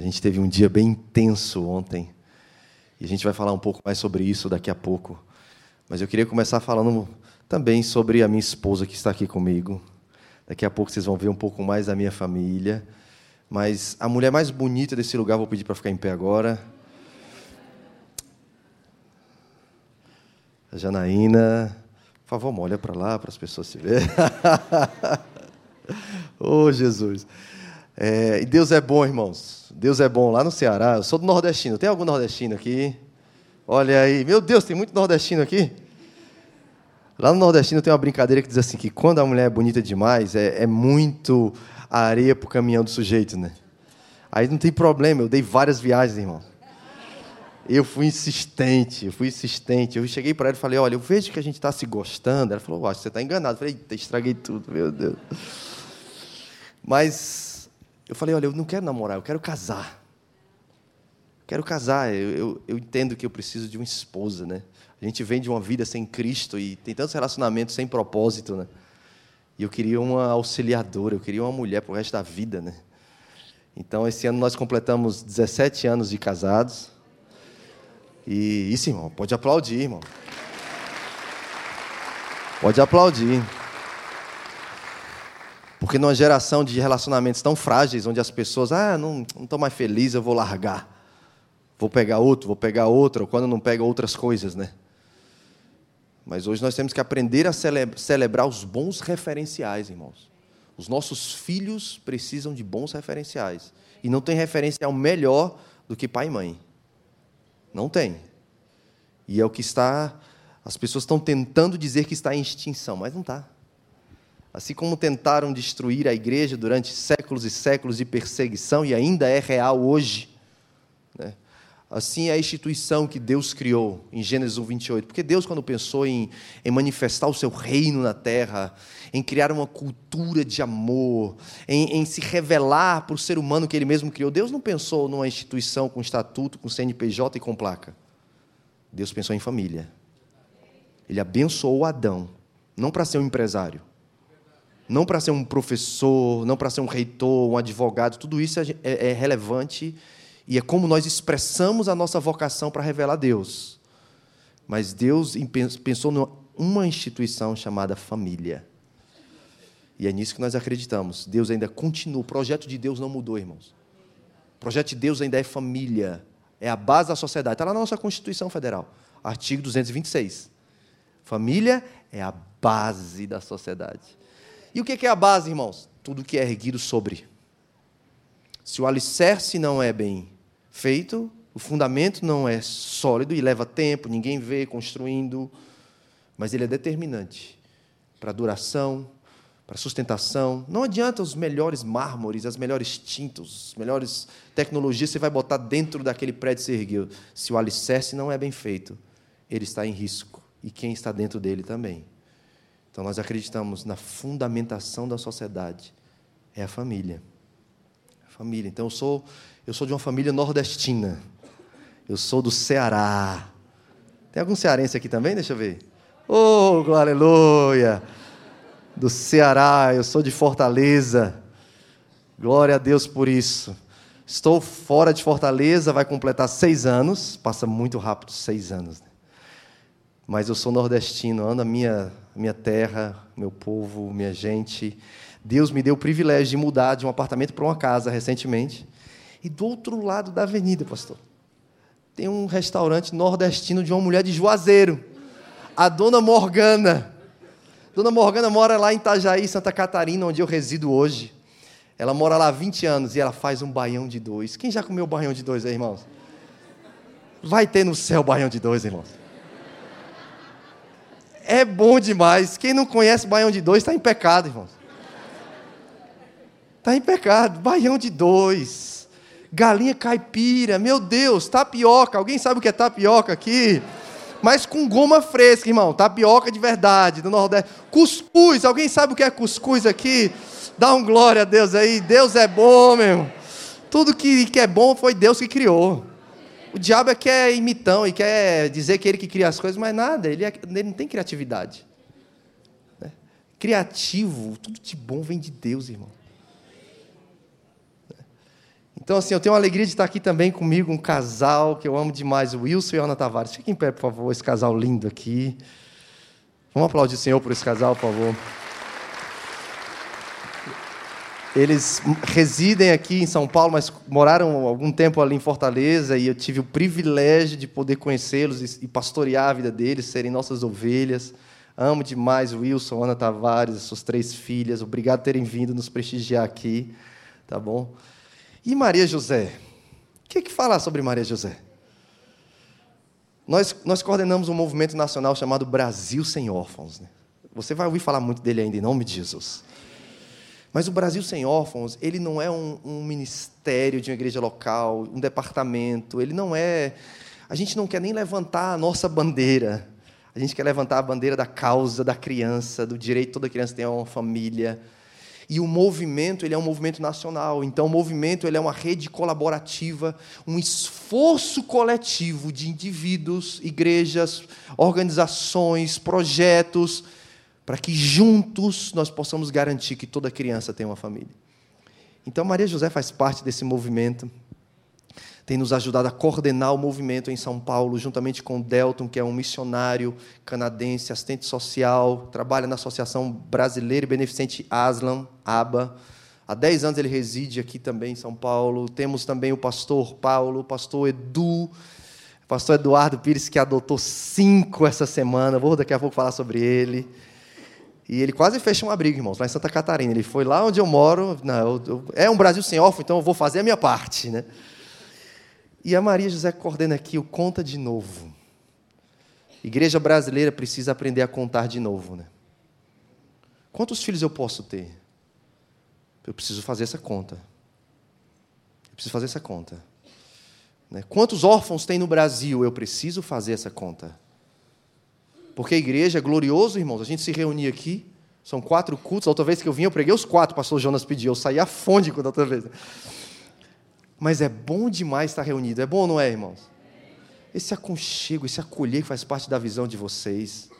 A gente teve um dia bem intenso ontem. E a gente vai falar um pouco mais sobre isso daqui a pouco. Mas eu queria começar falando também sobre a minha esposa que está aqui comigo. Daqui a pouco vocês vão ver um pouco mais da minha família. Mas a mulher mais bonita desse lugar, vou pedir para ficar em pé agora. A Janaína. Por favor, olha para lá para as pessoas se verem. oh, Jesus. É, e Deus é bom, irmãos. Deus é bom. Lá no Ceará, eu sou do nordestino. Tem algum nordestino aqui? Olha aí. Meu Deus, tem muito nordestino aqui. Lá no nordestino tem uma brincadeira que diz assim, que quando a mulher é bonita demais, é, é muito areia para o caminhão do sujeito, né? Aí não tem problema, eu dei várias viagens, irmão. Eu fui insistente, eu fui insistente. Eu cheguei para ela e falei: Olha, eu vejo que a gente está se gostando. Ela falou: Acho que você está enganado. Eu falei: estraguei tudo, meu Deus. Mas eu falei: Olha, eu não quero namorar, eu quero casar. Quero casar. Eu, eu, eu entendo que eu preciso de uma esposa, né? A gente vem de uma vida sem Cristo e tem tantos relacionamentos sem propósito, né? E eu queria uma auxiliadora, eu queria uma mulher para o resto da vida, né? Então, esse ano nós completamos 17 anos de casados. E isso, irmão, pode aplaudir, irmão. Pode aplaudir. Porque numa geração de relacionamentos tão frágeis, onde as pessoas, ah, não estou mais feliz, eu vou largar. Vou pegar outro, vou pegar outro, ou quando não pega outras coisas, né? Mas hoje nós temos que aprender a celebrar os bons referenciais, irmãos. Os nossos filhos precisam de bons referenciais. E não tem referencial melhor do que pai e mãe. Não tem. E é o que está. As pessoas estão tentando dizer que está em extinção, mas não está. Assim como tentaram destruir a igreja durante séculos e séculos de perseguição, e ainda é real hoje. Né? Assim é a instituição que Deus criou em Gênesis 1, 28. Porque Deus, quando pensou em, em, manifestar o seu reino na terra, em criar uma cultura de amor, em, em se revelar para o ser humano que ele mesmo criou, Deus não pensou numa instituição com estatuto, com CNPJ e com placa. Deus pensou em família. Ele abençoou Adão, não para ser um empresário, não para ser um professor, não para ser um reitor, um advogado, tudo isso é, é, é relevante e é como nós expressamos a nossa vocação para revelar Deus. Mas Deus pensou numa instituição chamada família. E é nisso que nós acreditamos. Deus ainda continua. O projeto de Deus não mudou, irmãos. O projeto de Deus ainda é família. É a base da sociedade. Está lá na nossa Constituição Federal, artigo 226. Família é a base da sociedade. E o que é a base, irmãos? Tudo que é erguido sobre. Se o alicerce não é bem feito, o fundamento não é sólido e leva tempo, ninguém vê construindo, mas ele é determinante para a duração, para a sustentação. Não adianta os melhores mármores, as melhores tintas, as melhores tecnologias você vai botar dentro daquele prédio ser ergueu. Se o alicerce não é bem feito, ele está em risco. E quem está dentro dele também. Então nós acreditamos na fundamentação da sociedade. É a família. A família. Então eu sou eu sou de uma família nordestina. Eu sou do Ceará. Tem algum cearense aqui também? Deixa eu ver. Oh, aleluia! Do Ceará, eu sou de Fortaleza. Glória a Deus por isso. Estou fora de Fortaleza, vai completar seis anos. Passa muito rápido, seis anos. Né? Mas eu sou nordestino, amo a minha, minha terra, meu povo, minha gente. Deus me deu o privilégio de mudar de um apartamento para uma casa recentemente. E do outro lado da avenida, pastor, tem um restaurante nordestino de uma mulher de Juazeiro, a dona Morgana. Dona Morgana mora lá em Itajaí, Santa Catarina, onde eu resido hoje. Ela mora lá há 20 anos e ela faz um baião de dois. Quem já comeu baião de dois aí, irmãos? Vai ter no céu baião de dois, irmãos. É bom demais. Quem não conhece baião de dois está em pecado, irmãos. Está em pecado. Baião de dois galinha caipira, meu Deus, tapioca. Alguém sabe o que é tapioca aqui? Mas com goma fresca, irmão. Tapioca de verdade, do Nordeste. Cuscuz, alguém sabe o que é cuscuz aqui? Dá um glória a Deus aí. Deus é bom, meu. Tudo que, que é bom foi Deus que criou. O diabo é que é imitão e quer dizer que ele que cria as coisas, mas nada, ele, é, ele não tem criatividade. Né? Criativo, tudo de bom vem de Deus, irmão. Então, assim, eu tenho a alegria de estar aqui também comigo, um casal que eu amo demais, o Wilson e a Ana Tavares. Fiquem em pé, por favor, esse casal lindo aqui. Vamos aplaudir o Senhor por esse casal, por favor. Eles residem aqui em São Paulo, mas moraram algum tempo ali em Fortaleza e eu tive o privilégio de poder conhecê-los e pastorear a vida deles, serem nossas ovelhas. Amo demais Wilson, Ana Tavares, as suas três filhas. Obrigado por terem vindo nos prestigiar aqui, tá bom? E Maria José? O que, é que falar sobre Maria José? Nós, nós coordenamos um movimento nacional chamado Brasil Sem Órfãos. Né? Você vai ouvir falar muito dele ainda, em nome de Jesus. Mas o Brasil Sem Órfãos, ele não é um, um, ministério de uma igreja local, um departamento, ele não é. A gente não quer nem levantar a nossa bandeira. A gente quer levantar a bandeira da causa da criança, do direito toda criança ter uma família. E o movimento, ele é um movimento nacional. Então, o movimento ele é uma rede colaborativa, um esforço coletivo de indivíduos, igrejas, organizações, projetos, para que juntos nós possamos garantir que toda criança tenha uma família. Então, Maria José faz parte desse movimento, tem nos ajudado a coordenar o movimento em São Paulo, juntamente com o Delton, que é um missionário canadense, assistente social, trabalha na Associação Brasileira e Beneficente Aslan, ABA. Há 10 anos ele reside aqui também em São Paulo. Temos também o pastor Paulo, o pastor Edu, o pastor Eduardo Pires, que adotou cinco essa semana. Vou daqui a pouco falar sobre ele. E ele quase fechou um abrigo, irmãos, lá em Santa Catarina. Ele foi lá onde eu moro. Eu, eu, é um Brasil sem órfão, então eu vou fazer a minha parte. Né? E a Maria José coordena aqui o Conta de Novo. Igreja brasileira precisa aprender a contar de novo. Né? Quantos filhos eu posso ter? Eu preciso fazer essa conta. Eu preciso fazer essa conta. Né? Quantos órfãos tem no Brasil? Eu preciso fazer essa conta. Porque a igreja é glorioso, irmãos. A gente se reunia aqui, são quatro cultos. A outra vez que eu vim, eu preguei os quatro, o pastor Jonas pediu. Eu saí afônico da outra vez. Mas é bom demais estar reunido. É bom não é, irmãos? Esse aconchego, esse acolher que faz parte da visão de vocês.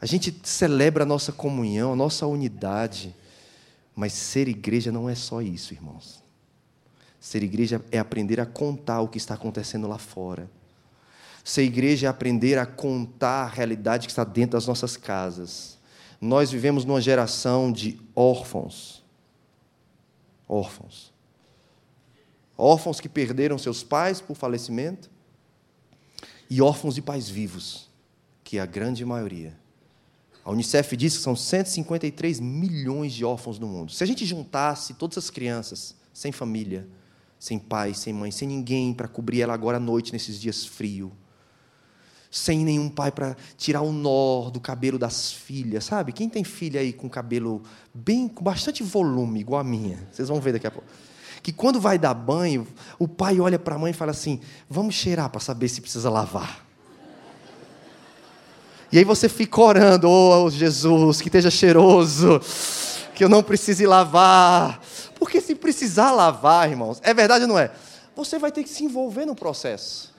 A gente celebra a nossa comunhão, a nossa unidade. Mas ser igreja não é só isso, irmãos. Ser igreja é aprender a contar o que está acontecendo lá fora. Ser igreja é aprender a contar a realidade que está dentro das nossas casas. Nós vivemos numa geração de órfãos. Órfãos. Órfãos que perderam seus pais por falecimento e órfãos de pais vivos, que é a grande maioria. A Unicef diz que são 153 milhões de órfãos no mundo. Se a gente juntasse todas as crianças sem família, sem pai, sem mãe, sem ninguém para cobrir ela agora à noite nesses dias frios, sem nenhum pai para tirar o nó do cabelo das filhas, sabe? Quem tem filha aí com cabelo bem com bastante volume, igual a minha, vocês vão ver daqui a pouco. Que quando vai dar banho, o pai olha para a mãe e fala assim: "Vamos cheirar para saber se precisa lavar". E aí você fica orando, oh Jesus, que esteja cheiroso, que eu não precise lavar. Porque se precisar lavar, irmãos, é verdade ou não é? Você vai ter que se envolver no processo.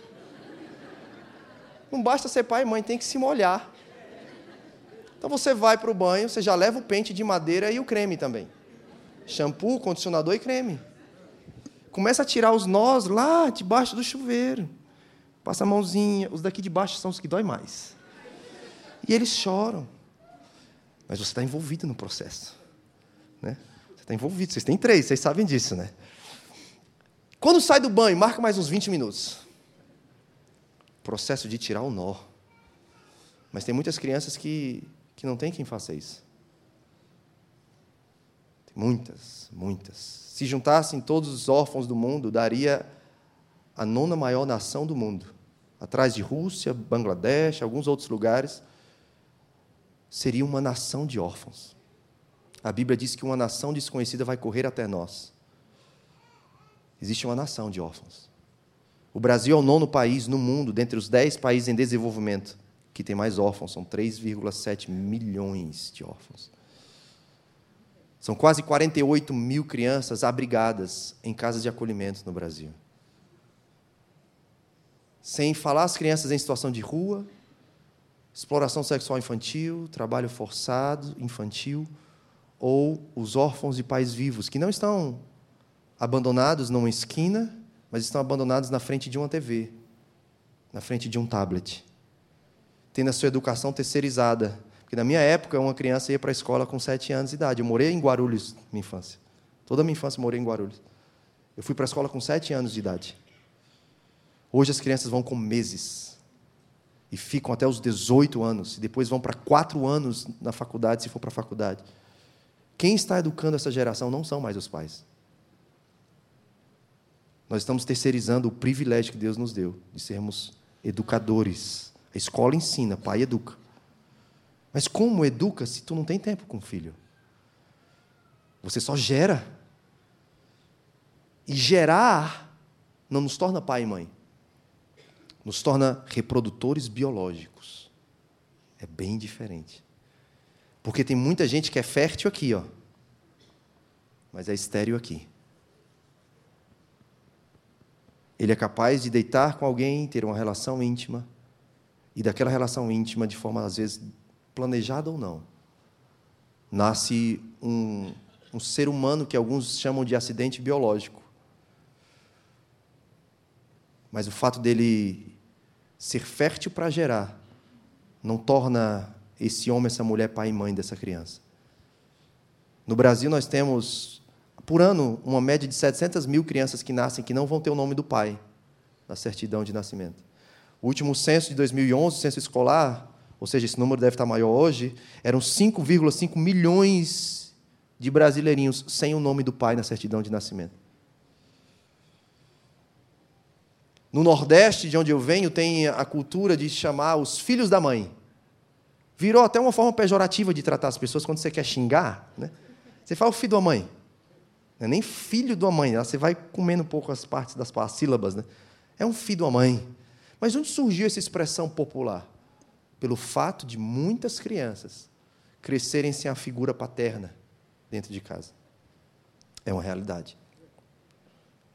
Não basta ser pai e mãe, tem que se molhar. Então você vai para o banho, você já leva o pente de madeira e o creme também. Shampoo, condicionador e creme. Começa a tirar os nós lá debaixo do chuveiro. Passa a mãozinha. Os daqui de baixo são os que dói mais. E eles choram. Mas você está envolvido no processo. Né? Você está envolvido. Vocês têm três, vocês sabem disso, né? Quando sai do banho, marca mais uns 20 minutos processo de tirar o nó. Mas tem muitas crianças que, que não tem quem faça isso. Muitas, muitas. Se juntassem todos os órfãos do mundo, daria a nona maior nação do mundo. Atrás de Rússia, Bangladesh, alguns outros lugares. Seria uma nação de órfãos. A Bíblia diz que uma nação desconhecida vai correr até nós. Existe uma nação de órfãos. O Brasil é o nono país no mundo, dentre os dez países em desenvolvimento, que tem mais órfãos. São 3,7 milhões de órfãos. São quase 48 mil crianças abrigadas em casas de acolhimento no Brasil. Sem falar as crianças em situação de rua, exploração sexual infantil, trabalho forçado infantil, ou os órfãos de pais vivos, que não estão abandonados numa esquina, mas estão abandonados na frente de uma TV, na frente de um tablet, tendo a sua educação terceirizada. Porque na minha época, uma criança ia para a escola com sete anos de idade. Eu morei em Guarulhos, minha infância. Toda a minha infância morei em Guarulhos. Eu fui para a escola com sete anos de idade. Hoje as crianças vão com meses. E ficam até os 18 anos. E depois vão para quatro anos na faculdade, se for para a faculdade. Quem está educando essa geração não são mais os pais. Nós estamos terceirizando o privilégio que Deus nos deu de sermos educadores. A escola ensina, pai educa. Mas como educa se tu não tem tempo com o filho? Você só gera. E gerar não nos torna pai e mãe. Nos torna reprodutores biológicos. É bem diferente. Porque tem muita gente que é fértil aqui, ó. Mas é estéril aqui. Ele é capaz de deitar com alguém, ter uma relação íntima, e daquela relação íntima, de forma às vezes planejada ou não, nasce um, um ser humano que alguns chamam de acidente biológico. Mas o fato dele ser fértil para gerar não torna esse homem, essa mulher, pai e mãe dessa criança. No Brasil, nós temos por ano, uma média de 700 mil crianças que nascem que não vão ter o nome do pai na certidão de nascimento. O último censo de 2011, o censo escolar, ou seja, esse número deve estar maior hoje, eram 5,5 milhões de brasileirinhos sem o nome do pai na certidão de nascimento. No Nordeste, de onde eu venho, tem a cultura de chamar os filhos da mãe. Virou até uma forma pejorativa de tratar as pessoas quando você quer xingar. Né? Você fala o filho da mãe. Não é nem filho de uma mãe, você vai comendo um pouco as partes das sílabas. Né? É um filho de uma mãe. Mas onde surgiu essa expressão popular? Pelo fato de muitas crianças crescerem sem a figura paterna dentro de casa. É uma realidade.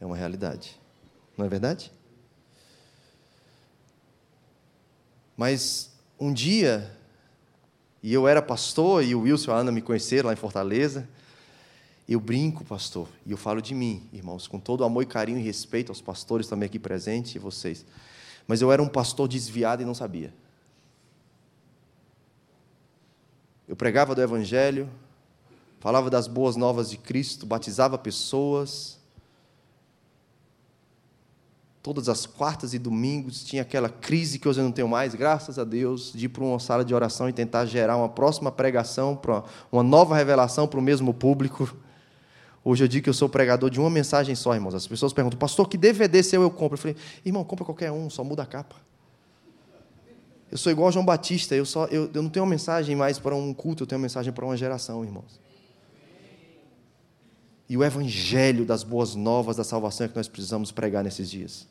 É uma realidade. Não é verdade? Mas um dia, e eu era pastor, e o Wilson e a Ana me conheceram lá em Fortaleza, eu brinco, pastor, e eu falo de mim, irmãos, com todo amor e carinho e respeito aos pastores também aqui presentes e vocês. Mas eu era um pastor desviado e não sabia. Eu pregava do Evangelho, falava das boas novas de Cristo, batizava pessoas. Todas as quartas e domingos tinha aquela crise que hoje eu não tenho mais, graças a Deus, de ir para uma sala de oração e tentar gerar uma próxima pregação, uma nova revelação para o mesmo público. Hoje eu digo que eu sou pregador de uma mensagem só, irmãos. As pessoas perguntam, pastor, que DVD seu eu compro? Eu falei, irmão, compra qualquer um, só muda a capa. Eu sou igual João Batista, eu, só, eu, eu não tenho uma mensagem mais para um culto, eu tenho uma mensagem para uma geração, irmãos. E o evangelho das boas novas da salvação é que nós precisamos pregar nesses dias.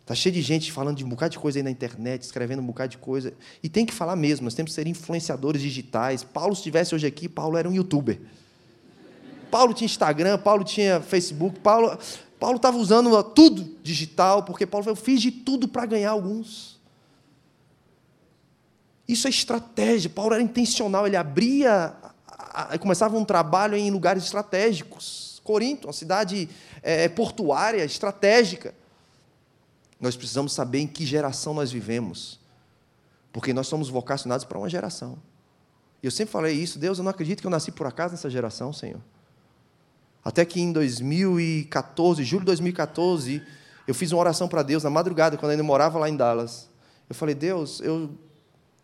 Está cheio de gente falando de um bocado de coisa aí na internet, escrevendo um bocado de coisa. E tem que falar mesmo, nós temos que ser influenciadores digitais. Paulo, se estivesse hoje aqui, Paulo era um youtuber. Paulo tinha Instagram, Paulo tinha Facebook, Paulo Paulo estava usando tudo digital, porque Paulo falou, eu fiz de tudo para ganhar alguns. Isso é estratégia. Paulo era intencional, ele abria, começava um trabalho em lugares estratégicos. Corinto, uma cidade é, portuária, estratégica. Nós precisamos saber em que geração nós vivemos, porque nós somos vocacionados para uma geração. Eu sempre falei isso, Deus, eu não acredito que eu nasci por acaso nessa geração, Senhor. Até que em 2014, julho de 2014, eu fiz uma oração para Deus na madrugada, quando eu ainda morava lá em Dallas. Eu falei, Deus, eu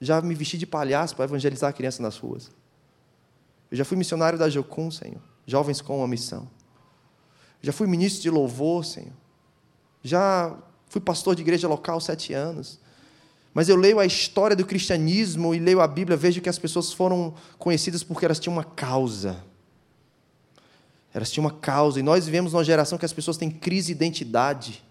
já me vesti de palhaço para evangelizar a criança nas ruas. Eu já fui missionário da Jocum, Senhor. Jovens com uma missão. Já fui ministro de louvor, Senhor. Já fui pastor de igreja local sete anos. Mas eu leio a história do cristianismo e leio a Bíblia, vejo que as pessoas foram conhecidas porque elas tinham uma causa. Elas tinham uma causa. E nós vivemos numa geração que as pessoas têm crise de identidade.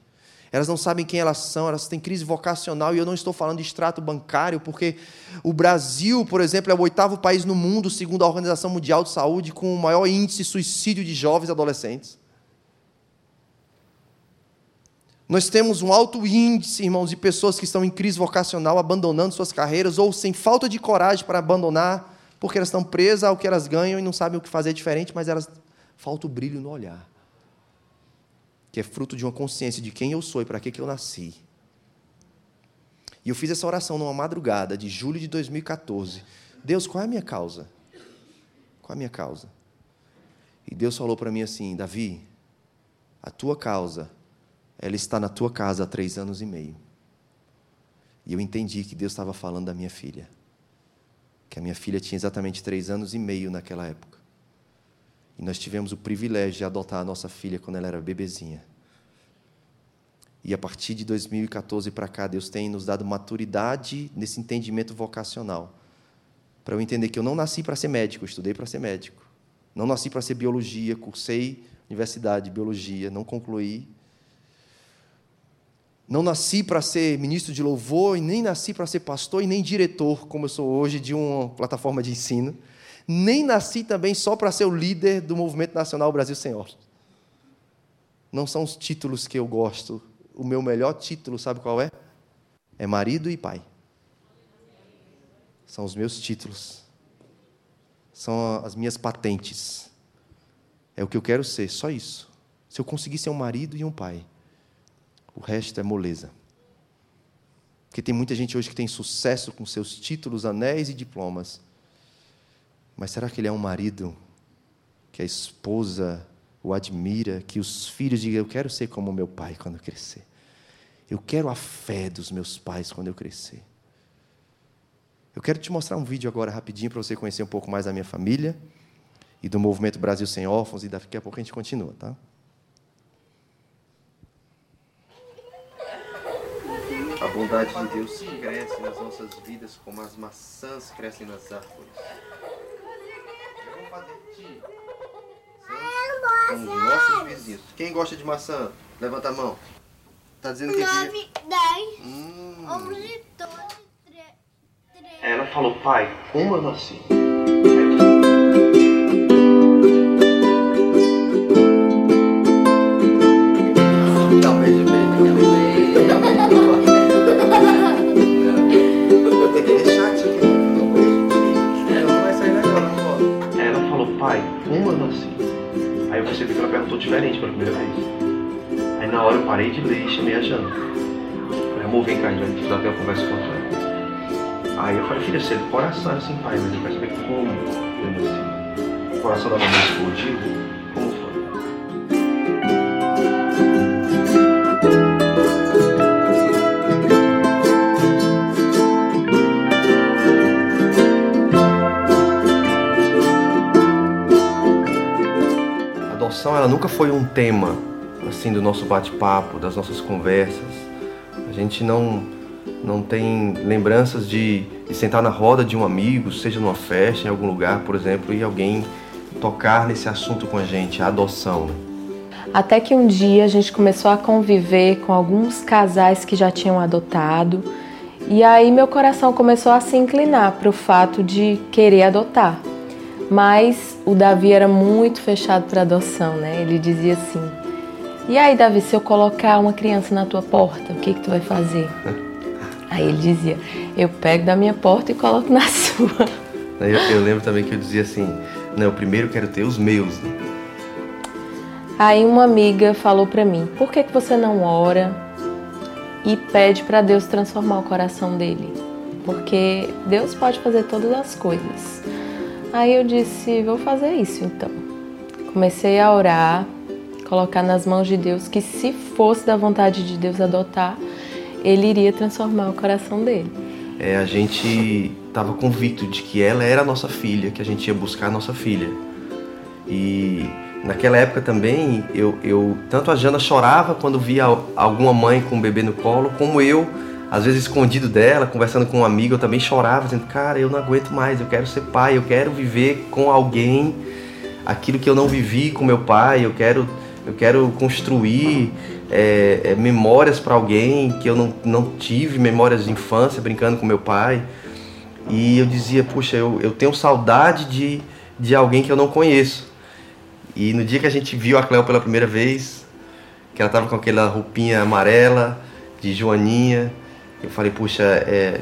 Elas não sabem quem elas são, elas têm crise vocacional. E eu não estou falando de extrato bancário, porque o Brasil, por exemplo, é o oitavo país no mundo, segundo a Organização Mundial de Saúde, com o maior índice de suicídio de jovens e adolescentes. Nós temos um alto índice, irmãos, de pessoas que estão em crise vocacional, abandonando suas carreiras ou sem falta de coragem para abandonar, porque elas estão presas ao que elas ganham e não sabem o que fazer diferente, mas elas falta o brilho no olhar. que é fruto de uma consciência de quem eu sou e para que, que eu nasci. E eu fiz essa oração numa madrugada de julho de 2014. Deus, qual é a minha causa? Qual é a minha causa? E Deus falou para mim assim: Davi, a tua causa, ela está na tua casa há três anos e meio. E eu entendi que Deus estava falando da minha filha. Que a minha filha tinha exatamente três anos e meio naquela época. E nós tivemos o privilégio de adotar a nossa filha quando ela era bebezinha. E a partir de 2014 para cá, Deus tem nos dado maturidade nesse entendimento vocacional. Para eu entender que eu não nasci para ser médico, estudei para ser médico. Não nasci para ser biologia, cursei universidade de biologia, não concluí. Não nasci para ser ministro de louvor, e nem nasci para ser pastor, e nem diretor, como eu sou hoje, de uma plataforma de ensino nem nasci também só para ser o líder do movimento nacional Brasil Senhor. Não são os títulos que eu gosto. O meu melhor título, sabe qual é? É marido e pai. São os meus títulos. São as minhas patentes. É o que eu quero ser, só isso. Se eu conseguir ser um marido e um pai, o resto é moleza. Porque tem muita gente hoje que tem sucesso com seus títulos, anéis e diplomas mas será que ele é um marido que a esposa o admira, que os filhos digam: Eu quero ser como meu pai quando eu crescer. Eu quero a fé dos meus pais quando eu crescer. Eu quero te mostrar um vídeo agora rapidinho para você conhecer um pouco mais da minha família e do movimento Brasil Sem Órfãos, e daqui a pouco a gente continua, tá? A bondade de Deus cresce nas nossas vidas como as maçãs crescem nas árvores. São os nossos vizinhos. Quem gosta de maçã? Levanta a mão. Tá dizendo que. 9, 10, hum. 11, 12, 13. Ela falou, pai, como eu nasci? Percebi que ela perguntou diferente pela primeira vez. Aí na hora eu parei de ler e chamei a Jana. Falei, amor, vem cá, a gente vai ter uma conversa com ela. Aí eu falei, filha, você é do coração assim, pai, mas eu quero saber como eu nasci. O coração da mamãe explodiu ela nunca foi um tema assim do nosso bate-papo, das nossas conversas. A gente não não tem lembranças de, de, sentar na roda de um amigo, seja numa festa, em algum lugar, por exemplo, e alguém tocar nesse assunto com a gente, a adoção. Até que um dia a gente começou a conviver com alguns casais que já tinham adotado, e aí meu coração começou a se inclinar para o fato de querer adotar. Mas o Davi era muito fechado para adoção, né? Ele dizia assim: E aí, Davi, se eu colocar uma criança na tua porta, o que, que tu vai fazer? Aí ele dizia: Eu pego da minha porta e coloco na sua. Eu, eu lembro também que eu dizia assim: Não, eu primeiro quero ter os meus. Né? Aí uma amiga falou para mim: Por que, que você não ora e pede para Deus transformar o coração dele? Porque Deus pode fazer todas as coisas. Aí eu disse: vou fazer isso então. Comecei a orar, colocar nas mãos de Deus que se fosse da vontade de Deus adotar, ele iria transformar o coração dele. É, a gente estava convicto de que ela era a nossa filha, que a gente ia buscar a nossa filha. E naquela época também, eu, eu tanto a Jana chorava quando via alguma mãe com um bebê no colo, como eu às vezes escondido dela, conversando com um amigo, eu também chorava, dizendo, cara, eu não aguento mais, eu quero ser pai, eu quero viver com alguém aquilo que eu não vivi com meu pai, eu quero, eu quero construir é, é, memórias para alguém que eu não, não tive, memórias de infância, brincando com meu pai. E eu dizia, puxa, eu, eu tenho saudade de, de alguém que eu não conheço. E no dia que a gente viu a Cleo pela primeira vez, que ela estava com aquela roupinha amarela de Joaninha, eu falei, puxa, é,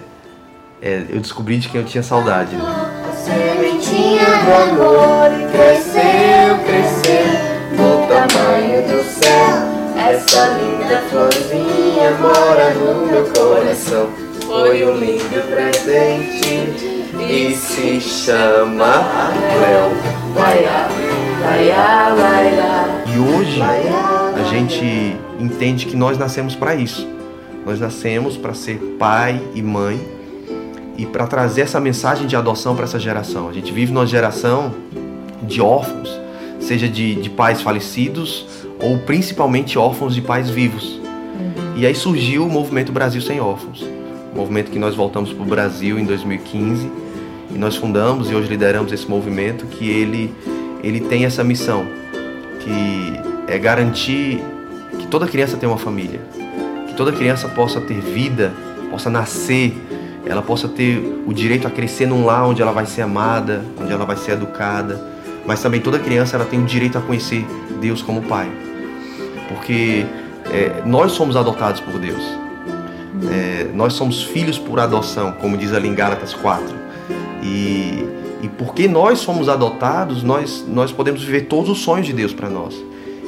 é, eu descobri de quem eu tinha saudade. Né? A sementinha do amor cresceu, cresceu, no tamanho do céu. essa linda florzinha mora no meu coração. Foi um lindo presente e se chama Léo. E hoje a gente entende que nós nascemos para isso. Nós nascemos para ser pai e mãe e para trazer essa mensagem de adoção para essa geração. A gente vive numa geração de órfãos, seja de, de pais falecidos ou principalmente órfãos de pais vivos. Uhum. E aí surgiu o movimento Brasil Sem Órfãos, um movimento que nós voltamos para o Brasil em 2015 e nós fundamos e hoje lideramos esse movimento que ele, ele tem essa missão, que é garantir que toda criança tenha uma família, toda criança possa ter vida, possa nascer, ela possa ter o direito a crescer num lar onde ela vai ser amada, onde ela vai ser educada, mas também toda criança ela tem o direito a conhecer Deus como Pai, porque é, nós somos adotados por Deus, é, nós somos filhos por adoção, como diz ali em Gálatas 4. E, e porque nós somos adotados, nós, nós podemos viver todos os sonhos de Deus para nós.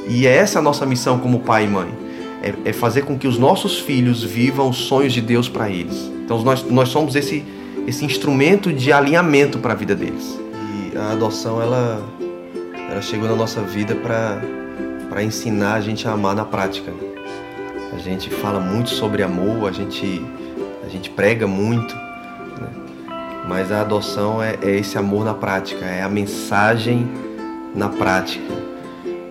E é essa a nossa missão como pai e mãe. É, é fazer com que os nossos filhos vivam os sonhos de Deus para eles. Então nós, nós somos esse, esse instrumento de alinhamento para a vida deles. E a adoção, ela, ela chegou na nossa vida para ensinar a gente a amar na prática. A gente fala muito sobre amor, a gente, a gente prega muito, mas a adoção é, é esse amor na prática, é a mensagem na prática,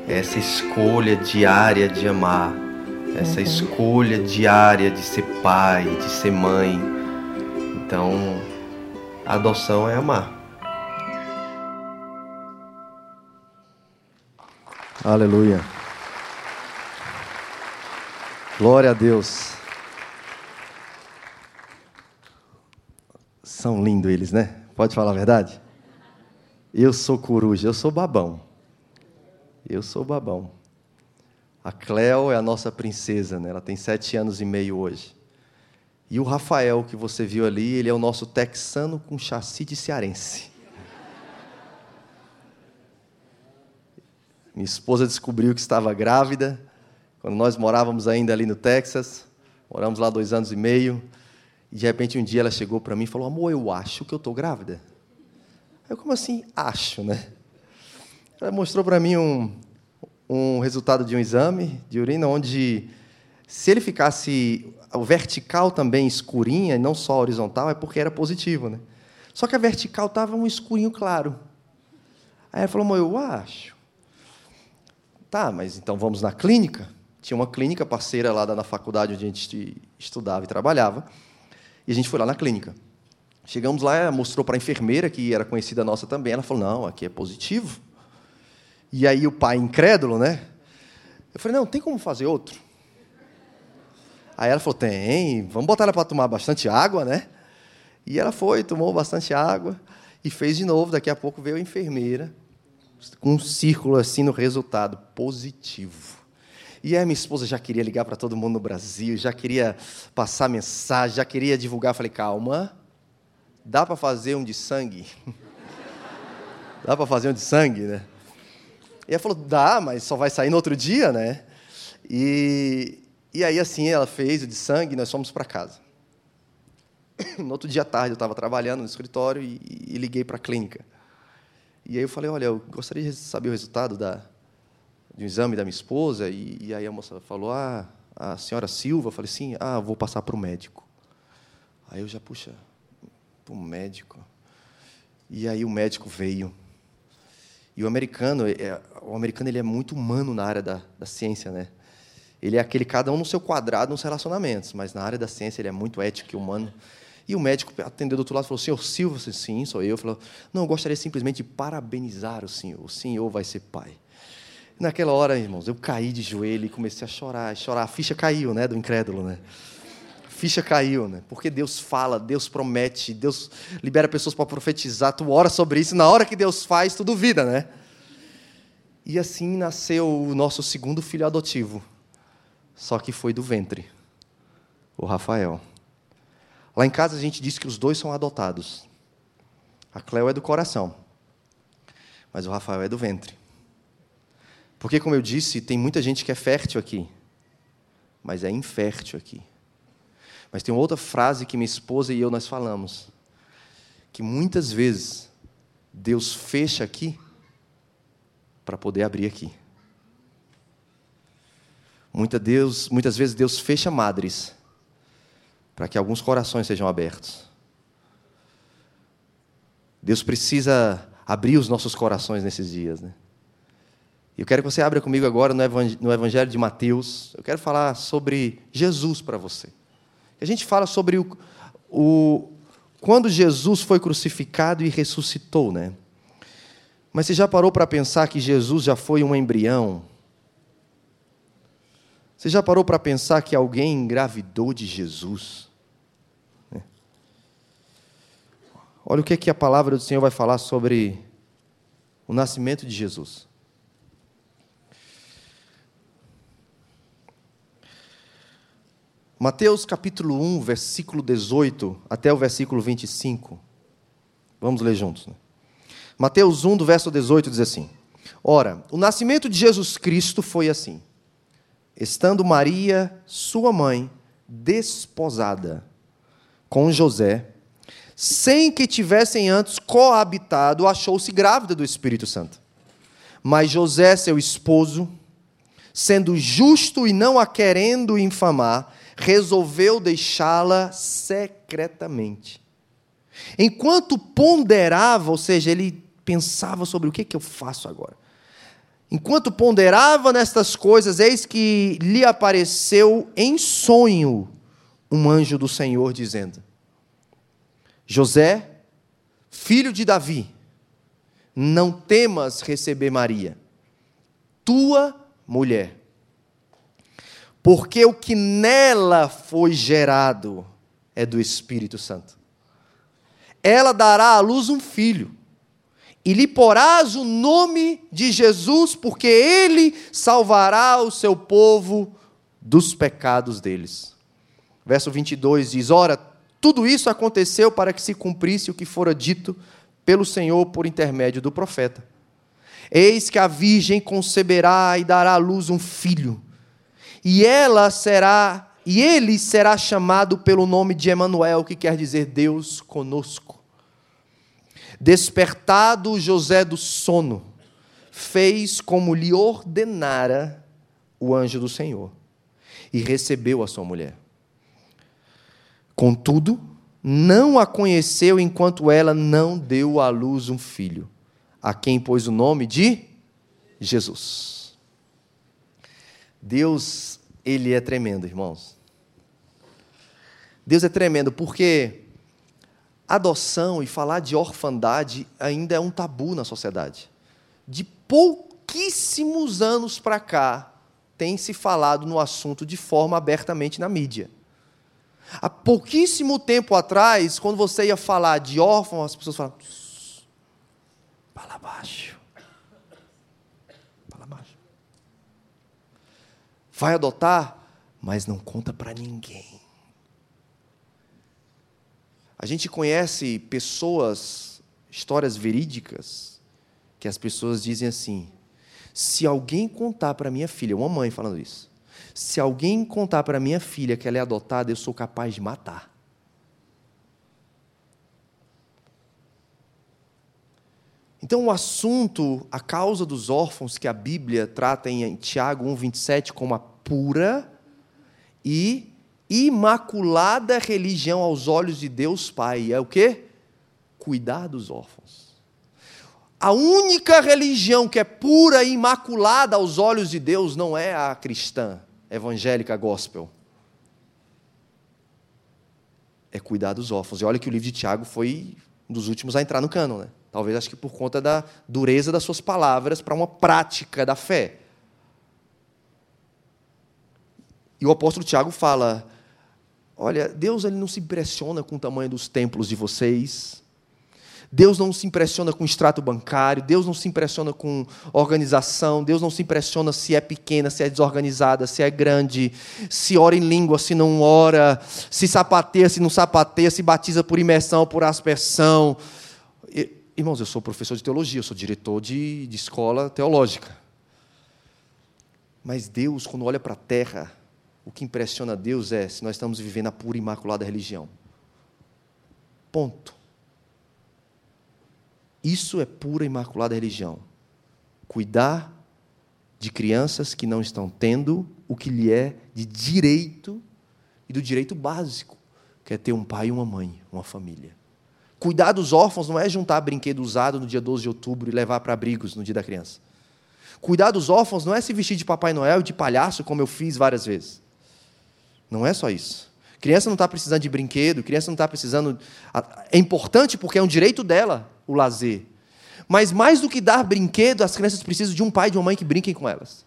é essa escolha diária de amar, essa escolha diária de ser pai, de ser mãe. Então, a adoção é amar. Aleluia. Glória a Deus. São lindos eles, né? Pode falar a verdade? Eu sou coruja, eu sou babão. Eu sou babão. A Cleo é a nossa princesa, né? Ela tem sete anos e meio hoje. E o Rafael, que você viu ali, ele é o nosso texano com chassi de cearense. Minha esposa descobriu que estava grávida quando nós morávamos ainda ali no Texas. Moramos lá dois anos e meio. E de repente um dia ela chegou para mim e falou: Amor, eu acho que eu estou grávida. Eu, como assim, acho, né? Ela mostrou para mim um, um resultado de um exame de urina, onde se ele ficasse o vertical também escurinha, e não só horizontal, é porque era positivo, né? Só que a vertical estava um escurinho claro. Aí ela falou: Amor, eu acho. Tá, mas então vamos na clínica? Tinha uma clínica parceira lá na faculdade onde a gente estudava e trabalhava. E a gente foi lá na clínica. Chegamos lá, ela mostrou para a enfermeira, que era conhecida nossa também. Ela falou: Não, aqui é positivo. E aí o pai, incrédulo, né? Eu falei: Não, tem como fazer outro? Aí ela falou: Tem, vamos botar ela para tomar bastante água, né? E ela foi, tomou bastante água e fez de novo. Daqui a pouco veio a enfermeira, com um círculo assim no resultado: positivo. E aí minha esposa já queria ligar para todo mundo no Brasil, já queria passar mensagem, já queria divulgar. Falei, calma, dá para fazer um de sangue? dá para fazer um de sangue, né? E ela falou, dá, mas só vai sair no outro dia, né? E, e aí assim ela fez o de sangue e nós fomos para casa. No outro dia à tarde eu estava trabalhando no escritório e, e liguei para a clínica. E aí eu falei, olha, eu gostaria de saber o resultado da, de um exame da minha esposa, e, e aí a moça falou, ah, a senhora Silva, eu falei, sim, ah, vou passar para o médico. Aí eu já, puxa, para o médico. E aí o médico veio. E o americano, é, o americano ele é muito humano na área da, da ciência, né? Ele é aquele cada um no seu quadrado nos relacionamentos, mas na área da ciência ele é muito ético e humano. E o médico atendeu do outro lado falou: Senhor Silva, sim, sou eu. Falou: Não, eu gostaria simplesmente de parabenizar o senhor. O senhor vai ser pai. Naquela hora, irmãos, eu caí de joelho e comecei a chorar, a chorar. A ficha caiu, né, do incrédulo, né? Ficha caiu, né? Porque Deus fala, Deus promete, Deus libera pessoas para profetizar. Tu ora sobre isso, na hora que Deus faz, tu duvida, né? E assim nasceu o nosso segundo filho adotivo. Só que foi do ventre, o Rafael. Lá em casa a gente diz que os dois são adotados. A Cleo é do coração, mas o Rafael é do ventre. Porque, como eu disse, tem muita gente que é fértil aqui. mas é infértil aqui. Mas tem outra frase que minha esposa e eu nós falamos, que muitas vezes Deus fecha aqui para poder abrir aqui. Muita Deus, muitas vezes Deus fecha madres para que alguns corações sejam abertos. Deus precisa abrir os nossos corações nesses dias, né? Eu quero que você abra comigo agora no Evangelho de Mateus. Eu quero falar sobre Jesus para você. A gente fala sobre o, o, quando Jesus foi crucificado e ressuscitou, né? Mas você já parou para pensar que Jesus já foi um embrião? Você já parou para pensar que alguém engravidou de Jesus? Né? Olha o que, é que a palavra do Senhor vai falar sobre o nascimento de Jesus. Mateus capítulo 1, versículo 18 até o versículo 25. Vamos ler juntos. Né? Mateus 1, do verso 18, diz assim: Ora, o nascimento de Jesus Cristo foi assim: estando Maria, sua mãe, desposada com José, sem que tivessem antes coabitado, achou-se grávida do Espírito Santo. Mas José, seu esposo, sendo justo e não a querendo infamar, resolveu deixá-la secretamente. Enquanto ponderava, ou seja, ele pensava sobre o que, que eu faço agora. Enquanto ponderava nestas coisas, eis que lhe apareceu em sonho um anjo do Senhor, dizendo: José, filho de Davi, não temas receber Maria, tua mulher porque o que nela foi gerado é do Espírito Santo. Ela dará à luz um filho, e lhe porás o nome de Jesus, porque ele salvará o seu povo dos pecados deles. Verso 22 diz: Ora, tudo isso aconteceu para que se cumprisse o que fora dito pelo Senhor por intermédio do profeta. Eis que a virgem conceberá e dará à luz um filho e ela será e ele será chamado pelo nome de Emanuel, que quer dizer Deus conosco. Despertado José do sono, fez como lhe ordenara o anjo do Senhor e recebeu a sua mulher. Contudo, não a conheceu enquanto ela não deu à luz um filho, a quem pôs o nome de Jesus. Deus, ele é tremendo, irmãos. Deus é tremendo porque adoção e falar de orfandade ainda é um tabu na sociedade. De pouquíssimos anos para cá, tem se falado no assunto de forma abertamente na mídia. Há pouquíssimo tempo atrás, quando você ia falar de órfão, as pessoas falavam, fala baixo. Vai adotar, mas não conta para ninguém. A gente conhece pessoas, histórias verídicas, que as pessoas dizem assim: se alguém contar para minha filha, uma mãe falando isso, se alguém contar para minha filha que ela é adotada, eu sou capaz de matar. Então, o assunto, a causa dos órfãos que a Bíblia trata em Tiago 1,27 como a pura e imaculada religião aos olhos de Deus Pai. É o que? Cuidar dos órfãos. A única religião que é pura e imaculada aos olhos de Deus não é a cristã, evangélica, gospel. É cuidar dos órfãos. E olha que o livro de Tiago foi um dos últimos a entrar no cano, né? Talvez acho que por conta da dureza das suas palavras para uma prática da fé. E o apóstolo Tiago fala: Olha, Deus ele não se impressiona com o tamanho dos templos de vocês. Deus não se impressiona com o extrato bancário, Deus não se impressiona com organização, Deus não se impressiona se é pequena, se é desorganizada, se é grande, se ora em língua, se não ora, se sapateia, se não sapateia, se batiza por imersão, por aspersão. Irmãos, eu sou professor de teologia, eu sou diretor de, de escola teológica. Mas Deus, quando olha para a terra, o que impressiona Deus é se nós estamos vivendo a pura e imaculada religião. Ponto. Isso é pura e imaculada religião. Cuidar de crianças que não estão tendo o que lhe é de direito e do direito básico, que é ter um pai e uma mãe, uma família. Cuidar dos órfãos não é juntar brinquedo usado no dia 12 de outubro e levar para abrigos no dia da criança. Cuidar dos órfãos não é se vestir de Papai Noel e de palhaço, como eu fiz várias vezes. Não é só isso. Criança não está precisando de brinquedo, criança não está precisando. É importante porque é um direito dela o lazer. Mas mais do que dar brinquedo, as crianças precisam de um pai e de uma mãe que brinquem com elas.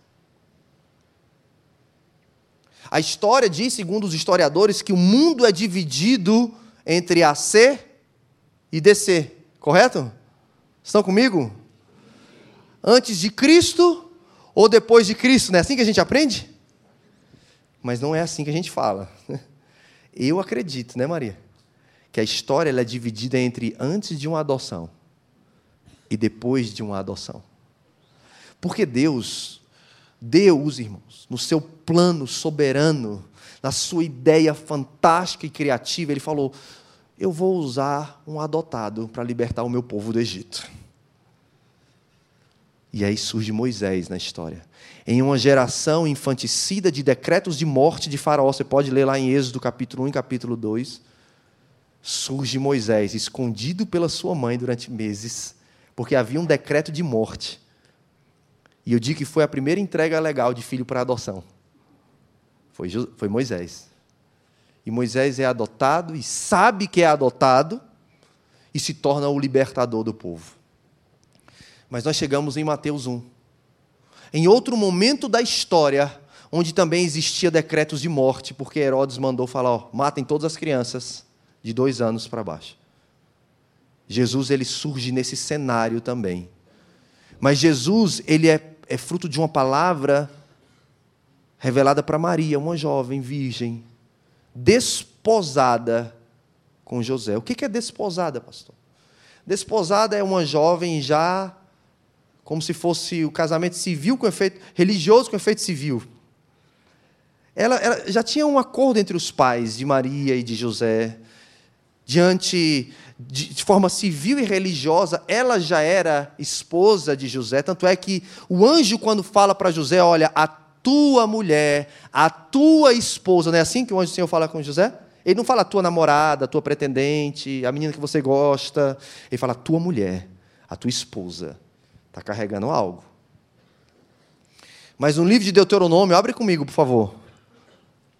A história diz, segundo os historiadores, que o mundo é dividido entre AC e DC. Correto? Estão comigo? Antes de Cristo ou depois de Cristo? Não é assim que a gente aprende? Mas não é assim que a gente fala. Eu acredito, né, Maria? Que a história é dividida entre antes de uma adoção e depois de uma adoção. Porque Deus, Deus, irmãos, no seu plano soberano, na sua ideia fantástica e criativa, ele falou: Eu vou usar um adotado para libertar o meu povo do Egito. E aí surge Moisés na história. Em uma geração infanticida de decretos de morte de Faraó, você pode ler lá em Êxodo capítulo 1 e capítulo 2. Surge Moisés, escondido pela sua mãe durante meses, porque havia um decreto de morte. E eu digo que foi a primeira entrega legal de filho para adoção. Foi, foi Moisés. E Moisés é adotado e sabe que é adotado e se torna o libertador do povo. Mas nós chegamos em Mateus 1. Em outro momento da história, onde também existia decretos de morte, porque Herodes mandou falar: ó, matem todas as crianças de dois anos para baixo. Jesus ele surge nesse cenário também. Mas Jesus ele é, é fruto de uma palavra revelada para Maria, uma jovem virgem, desposada com José. O que é desposada, pastor? Desposada é uma jovem já como se fosse o casamento civil com efeito religioso com efeito civil. Ela, ela, já tinha um acordo entre os pais de Maria e de José. Diante de, de, forma civil e religiosa, ela já era esposa de José. Tanto é que o anjo, quando fala para José, olha, a tua mulher, a tua esposa, não é assim que o anjo do Senhor fala com José? Ele não fala a tua namorada, a tua pretendente, a menina que você gosta. Ele fala a tua mulher, a tua esposa. Está carregando algo. Mas no livro de Deuteronômio, abre comigo, por favor.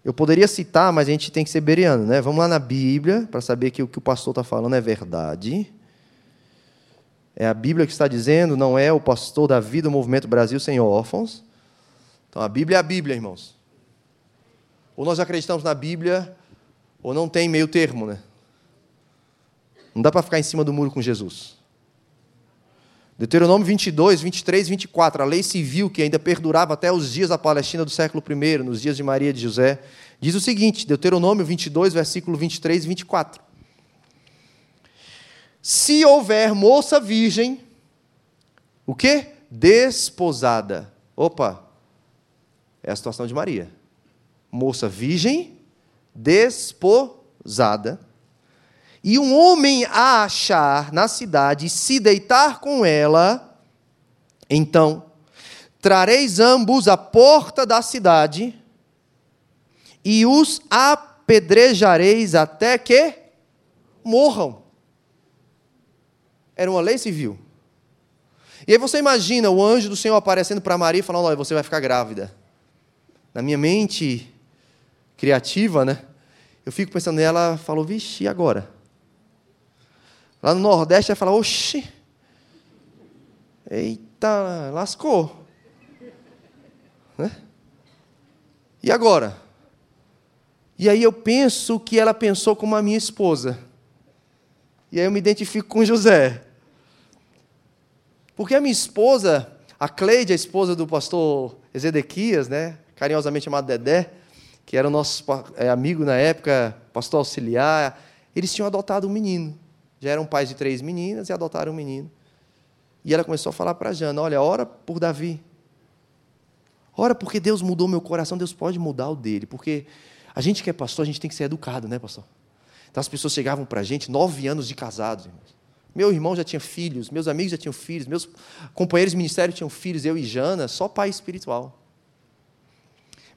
Eu poderia citar, mas a gente tem que ser beriano, né? Vamos lá na Bíblia, para saber que o que o pastor está falando é verdade. É a Bíblia que está dizendo, não é o pastor da vida do Movimento Brasil Sem Órfãos. Então a Bíblia é a Bíblia, irmãos. Ou nós acreditamos na Bíblia, ou não tem meio termo, né? Não dá para ficar em cima do muro com Jesus. Deuteronômio 22, 23 24, a lei civil que ainda perdurava até os dias da Palestina do século I, nos dias de Maria e de José, diz o seguinte, Deuteronômio 22, versículo 23 e 24. Se houver moça virgem, o quê? Desposada. Opa, é a situação de Maria. Moça virgem, desposada e um homem a achar na cidade e se deitar com ela, então trareis ambos à porta da cidade e os apedrejareis até que morram. Era uma lei civil. E aí você imagina o anjo do Senhor aparecendo para Maria e falando: Olha, você vai ficar grávida. Na minha mente criativa, né? Eu fico pensando nela, falou: Vixe, e agora? Lá no Nordeste vai falar, oxi, eita, lascou. Né? E agora? E aí eu penso que ela pensou como a minha esposa. E aí eu me identifico com José. Porque a minha esposa, a Cleide, a esposa do pastor Ezequias, né, carinhosamente chamado Dedé, que era o nosso é, amigo na época, pastor auxiliar, eles tinham adotado um menino. Já eram pais de três meninas e adotaram um menino. E ela começou a falar para Jana: Olha, ora por Davi. Ora, porque Deus mudou meu coração, Deus pode mudar o dele. Porque a gente que é pastor, a gente tem que ser educado, né, pastor? Então as pessoas chegavam para a gente, nove anos de casados, irmãos. Meu irmão já tinha filhos, meus amigos já tinham filhos, meus companheiros de ministério tinham filhos, eu e Jana, só pai espiritual.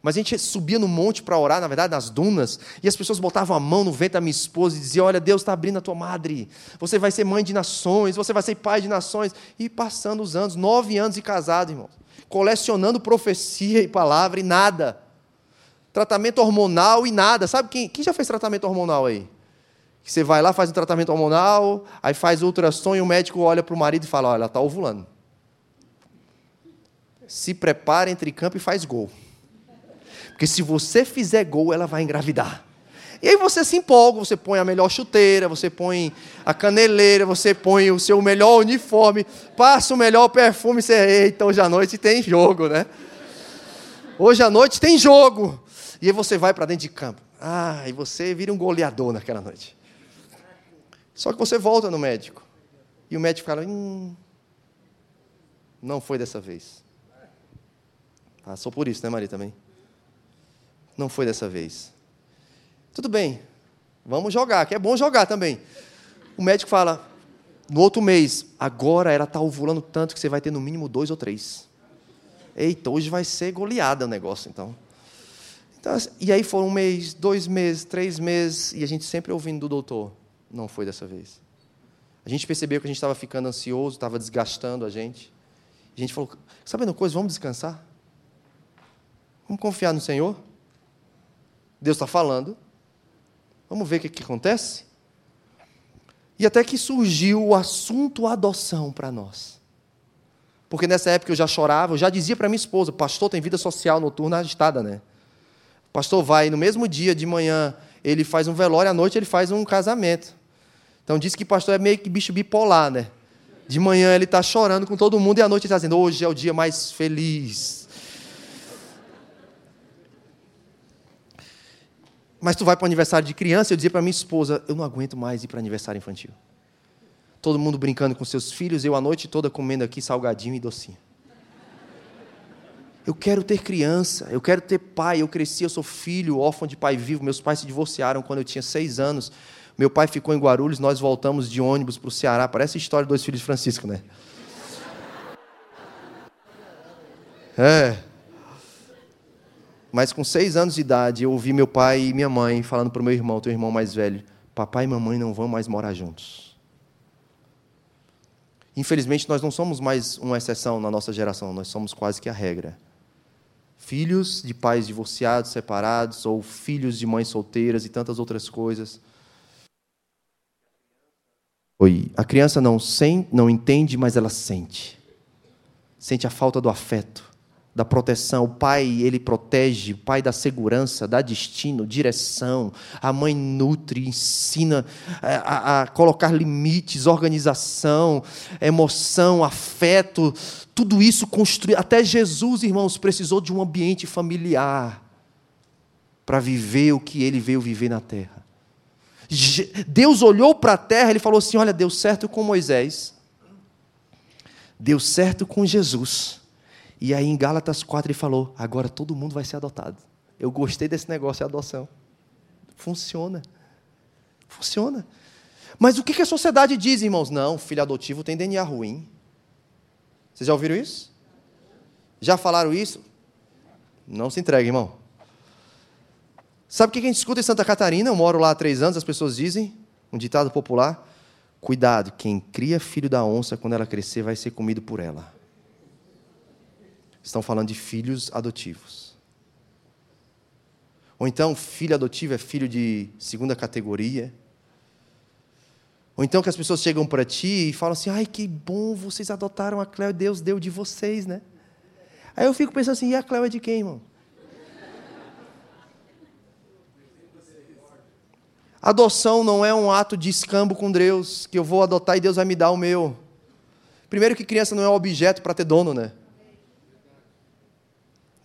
Mas a gente subia no monte para orar, na verdade, nas dunas, e as pessoas botavam a mão no ventre da minha esposa e diziam: Olha, Deus está abrindo a tua madre, você vai ser mãe de nações, você vai ser pai de nações. E passando os anos, nove anos de casado, irmãos, colecionando profecia e palavra e nada. Tratamento hormonal e nada. Sabe quem, quem já fez tratamento hormonal aí? que você vai lá, faz um tratamento hormonal, aí faz ultrassom e o médico olha para o marido e fala: Olha, ela está ovulando. Se prepara, entre campo e faz gol. Porque se você fizer gol, ela vai engravidar. E aí você se empolga, você põe a melhor chuteira, você põe a caneleira, você põe o seu melhor uniforme, passa o melhor perfume, você, eita, hoje à noite tem jogo, né? Hoje à noite tem jogo. E aí você vai para dentro de campo. Ah, e você vira um goleador naquela noite. Só que você volta no médico. E o médico fala: hum, não foi dessa vez. Passou por isso, né, Maria, também? Não foi dessa vez. Tudo bem, vamos jogar, que é bom jogar também. O médico fala, no outro mês, agora ela está ovulando tanto que você vai ter no mínimo dois ou três. Eita, hoje vai ser goleada o negócio, então. então e aí foram um mês, dois meses, três meses, e a gente sempre ouvindo do doutor. Não foi dessa vez. A gente percebeu que a gente estava ficando ansioso, estava desgastando a gente. A gente falou: sabendo coisa, vamos descansar? Vamos confiar no Senhor? Deus está falando. Vamos ver o que, que acontece? E até que surgiu o assunto adoção para nós. Porque nessa época eu já chorava, eu já dizia para minha esposa: pastor tem vida social noturna agitada, né? Pastor vai no mesmo dia de manhã, ele faz um velório, à noite ele faz um casamento. Então diz que pastor é meio que bicho bipolar, né? De manhã ele está chorando com todo mundo e à noite ele está dizendo: hoje é o dia mais feliz. Mas tu vai para o aniversário de criança, eu dizia para minha esposa: eu não aguento mais ir para aniversário infantil. Todo mundo brincando com seus filhos, eu a noite toda comendo aqui salgadinho e docinho. Eu quero ter criança, eu quero ter pai. Eu cresci, eu sou filho, órfão de pai vivo. Meus pais se divorciaram quando eu tinha seis anos. Meu pai ficou em Guarulhos, nós voltamos de ônibus para o Ceará. Parece a história dos filhos de Francisco, né? É. Mas com seis anos de idade, eu ouvi meu pai e minha mãe falando para o meu irmão, teu irmão mais velho: Papai e mamãe não vão mais morar juntos. Infelizmente, nós não somos mais uma exceção na nossa geração, nós somos quase que a regra. Filhos de pais divorciados, separados, ou filhos de mães solteiras e tantas outras coisas. Oi, a criança não, sem, não entende, mas ela sente. Sente a falta do afeto, da proteção. O pai, ele protege, o pai dá segurança, dá destino, direção. A mãe nutre, ensina a, a, a colocar limites, organização, emoção, afeto. Tudo isso construído. Até Jesus, irmãos, precisou de um ambiente familiar para viver o que ele veio viver na terra. Deus olhou para a terra, ele falou assim: Olha, deu certo com Moisés, deu certo com Jesus. E aí em Gálatas 4 ele falou: Agora todo mundo vai ser adotado. Eu gostei desse negócio de adoção. Funciona. Funciona. Mas o que a sociedade diz, irmãos? Não, filho adotivo tem DNA ruim. Vocês já ouviram isso? Já falaram isso? Não se entregue, irmão. Sabe o que a gente escuta em Santa Catarina? Eu moro lá há três anos, as pessoas dizem, um ditado popular: Cuidado, quem cria filho da onça, quando ela crescer, vai ser comido por ela. Estão falando de filhos adotivos. Ou então, filho adotivo é filho de segunda categoria. Ou então que as pessoas chegam para ti e falam assim: ai, que bom, vocês adotaram a Cléo, Deus deu de vocês, né? Aí eu fico pensando assim: e a Cléo é de quem, irmão? Adoção não é um ato de escambo com Deus, que eu vou adotar e Deus vai me dar o meu. Primeiro que criança não é um objeto para ter dono, né?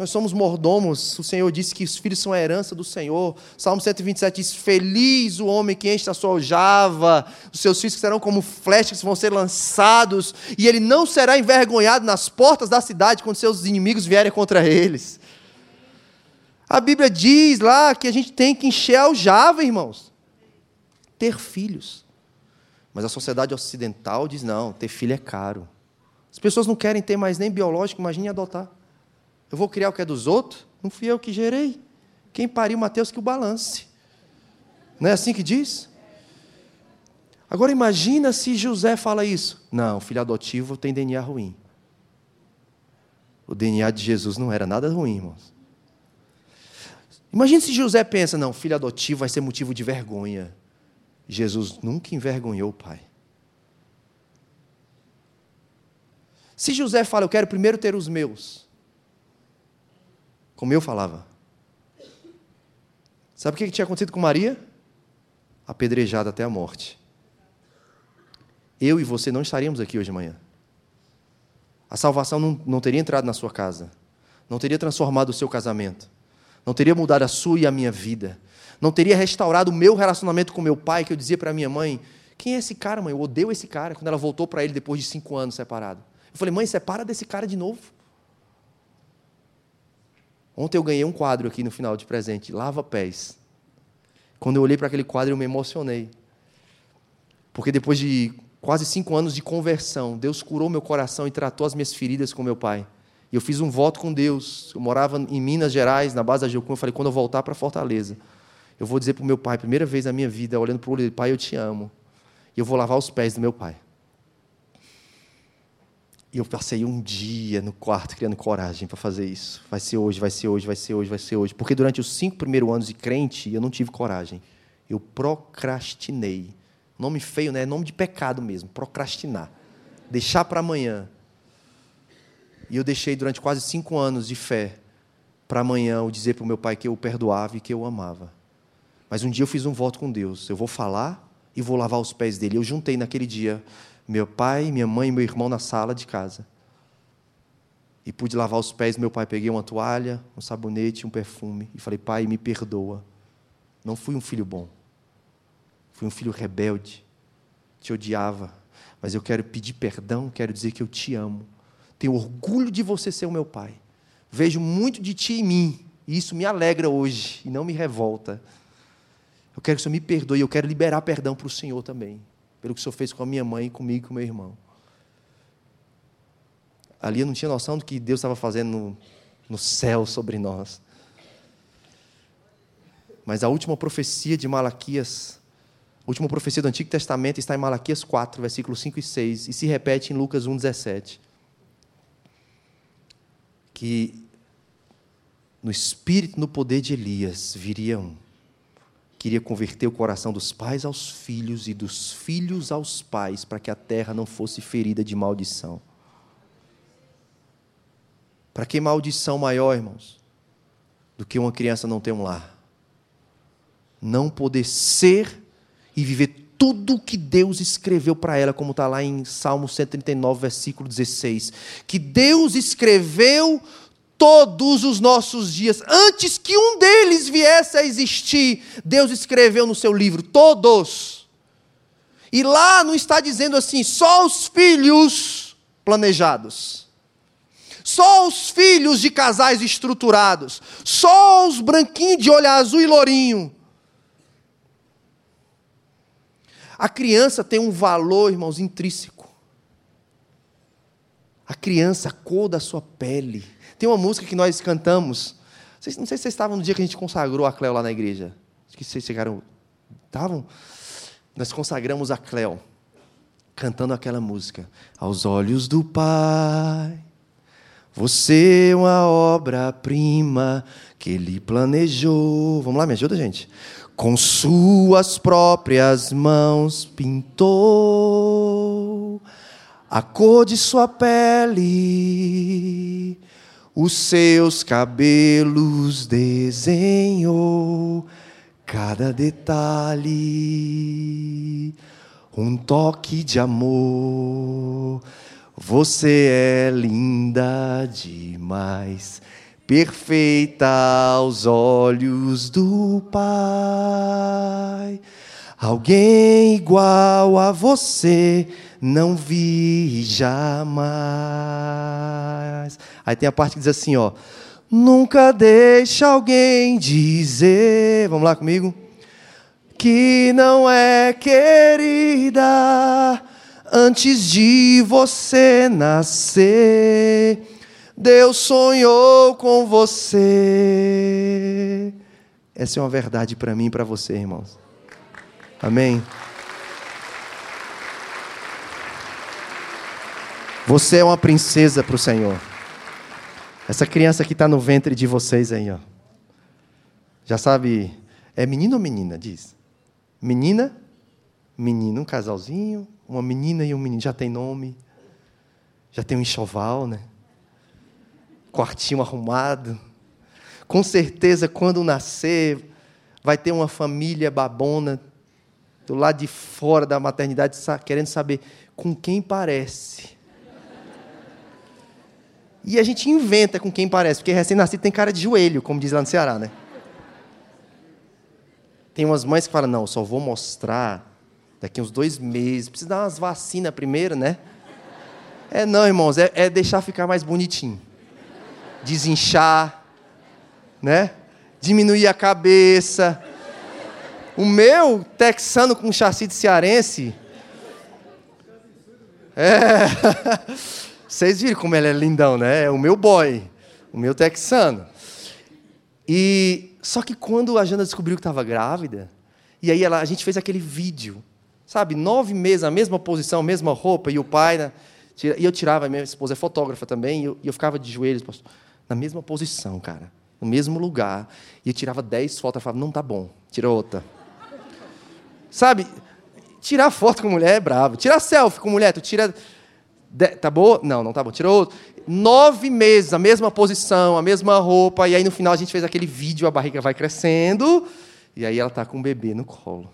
Nós somos mordomos. O Senhor disse que os filhos são a herança do Senhor. Salmo 127 diz: Feliz o homem que enche a sua aljava, os seus filhos serão como flechas que vão ser lançados, e ele não será envergonhado nas portas da cidade quando seus inimigos vierem contra eles. A Bíblia diz lá que a gente tem que encher a aljava, irmãos. Ter filhos. Mas a sociedade ocidental diz: não, ter filho é caro. As pessoas não querem ter mais nem biológico, imagine adotar. Eu vou criar o que é dos outros? Não fui eu que gerei. Quem pariu Mateus que o balance. Não é assim que diz? Agora imagina se José fala isso. Não, filho adotivo tem DNA ruim. O DNA de Jesus não era nada ruim, irmãos. Imagina se José pensa, não, filho adotivo vai ser motivo de vergonha. Jesus nunca envergonhou o pai. Se José fala, eu quero primeiro ter os meus, como eu falava. Sabe o que tinha acontecido com Maria? Apedrejada até a morte. Eu e você não estaríamos aqui hoje de manhã. A salvação não, não teria entrado na sua casa, não teria transformado o seu casamento, não teria mudado a sua e a minha vida, não teria restaurado o meu relacionamento com meu pai, que eu dizia para minha mãe: quem é esse cara, mãe? Eu odeio esse cara, quando ela voltou para ele depois de cinco anos separado. Eu falei, mãe, separa desse cara de novo. Ontem eu ganhei um quadro aqui no final de presente, Lava Pés. Quando eu olhei para aquele quadro, eu me emocionei. Porque depois de quase cinco anos de conversão, Deus curou meu coração e tratou as minhas feridas com meu pai. E eu fiz um voto com Deus. Eu morava em Minas Gerais, na base da Geocum. Eu falei, quando eu voltar para Fortaleza, eu vou dizer para o meu pai, primeira vez na minha vida, olhando para o olho dele, pai, eu te amo. E eu vou lavar os pés do meu pai. E eu passei um dia no quarto criando coragem para fazer isso. Vai ser hoje, vai ser hoje, vai ser hoje, vai ser hoje. Porque durante os cinco primeiros anos de crente, eu não tive coragem. Eu procrastinei. Nome feio, né? Nome de pecado mesmo. Procrastinar. Deixar para amanhã. E eu deixei durante quase cinco anos de fé para amanhã eu dizer para o meu pai que eu o perdoava e que eu o amava. Mas um dia eu fiz um voto com Deus. Eu vou falar e vou lavar os pés dele. Eu juntei naquele dia meu pai, minha mãe e meu irmão na sala de casa. E pude lavar os pés do meu pai. Peguei uma toalha, um sabonete, um perfume. E falei, pai, me perdoa. Não fui um filho bom. Fui um filho rebelde. Te odiava. Mas eu quero pedir perdão, quero dizer que eu te amo. Tenho orgulho de você ser o meu pai. Vejo muito de ti em mim. E isso me alegra hoje e não me revolta. Eu quero que o Senhor me perdoe. Eu quero liberar perdão para o Senhor também pelo que o Senhor fez com a minha mãe, comigo e com meu irmão. Ali eu não tinha noção do que Deus estava fazendo no, no céu sobre nós. Mas a última profecia de Malaquias, a última profecia do Antigo Testamento está em Malaquias 4, versículos 5 e 6, e se repete em Lucas 1, 17. Que no espírito, no poder de Elias, viria um queria converter o coração dos pais aos filhos e dos filhos aos pais, para que a terra não fosse ferida de maldição. Para que maldição maior, irmãos, do que uma criança não ter um lar? Não poder ser e viver tudo o que Deus escreveu para ela, como está lá em Salmo 139, versículo 16. Que Deus escreveu todos os nossos dias. Antes que um deles viesse a existir, Deus escreveu no seu livro, todos. E lá não está dizendo assim, só os filhos planejados. Só os filhos de casais estruturados. Só os branquinhos de olho azul e lourinho. A criança tem um valor, irmãos, intrínseco. A criança, a cor da sua pele, tem uma música que nós cantamos. Não sei se vocês estavam no dia que a gente consagrou a Cléo lá na igreja. Acho que vocês chegaram. Estavam? Nós consagramos a Cléo, cantando aquela música. Aos olhos do Pai, você é uma obra-prima que Ele planejou. Vamos lá, me ajuda, gente. Com suas próprias mãos pintou a cor de sua pele os seus cabelos desenhou cada detalhe, um toque de amor. Você é linda demais, perfeita aos olhos do Pai. Alguém igual a você não vi jamais. Aí tem a parte que diz assim, ó. Nunca deixa alguém dizer, vamos lá comigo, que não é querida antes de você nascer. Deus sonhou com você. Essa é uma verdade para mim e para você, irmãos. Amém. Você é uma princesa para o Senhor. Essa criança que está no ventre de vocês aí, ó. Já sabe, é menino ou menina? Diz. Menina, menino, um casalzinho, uma menina e um menino. Já tem nome, já tem um enxoval, né? Quartinho arrumado. Com certeza, quando nascer, vai ter uma família babona do lado de fora da maternidade, querendo saber com quem parece. E a gente inventa com quem parece, porque recém-nascido tem cara de joelho, como diz lá no Ceará, né? Tem umas mães que falam, não, só vou mostrar daqui uns dois meses. Precisa dar umas vacinas primeiro, né? É não, irmãos, é, é deixar ficar mais bonitinho. Desinchar, né? Diminuir a cabeça. O meu, texano com chassi de cearense. É. Vocês viram como ele é lindão, né? É o meu boy, o meu texano. E só que quando a Jana descobriu que estava grávida, e aí ela, a gente fez aquele vídeo, sabe, nove meses, a mesma posição, a mesma roupa, e o pai, né, e eu tirava, minha esposa é fotógrafa também, e eu, e eu ficava de joelhos, na mesma posição, cara, no mesmo lugar, e eu tirava dez fotos, e falava, não tá bom, tira outra. Sabe, tirar foto com mulher é bravo, tirar selfie com mulher, tu tira de, tá bom? Não, não tá bom. Tirou outro. Nove meses, a mesma posição, a mesma roupa. E aí no final a gente fez aquele vídeo, a barriga vai crescendo. E aí ela está com o bebê no colo.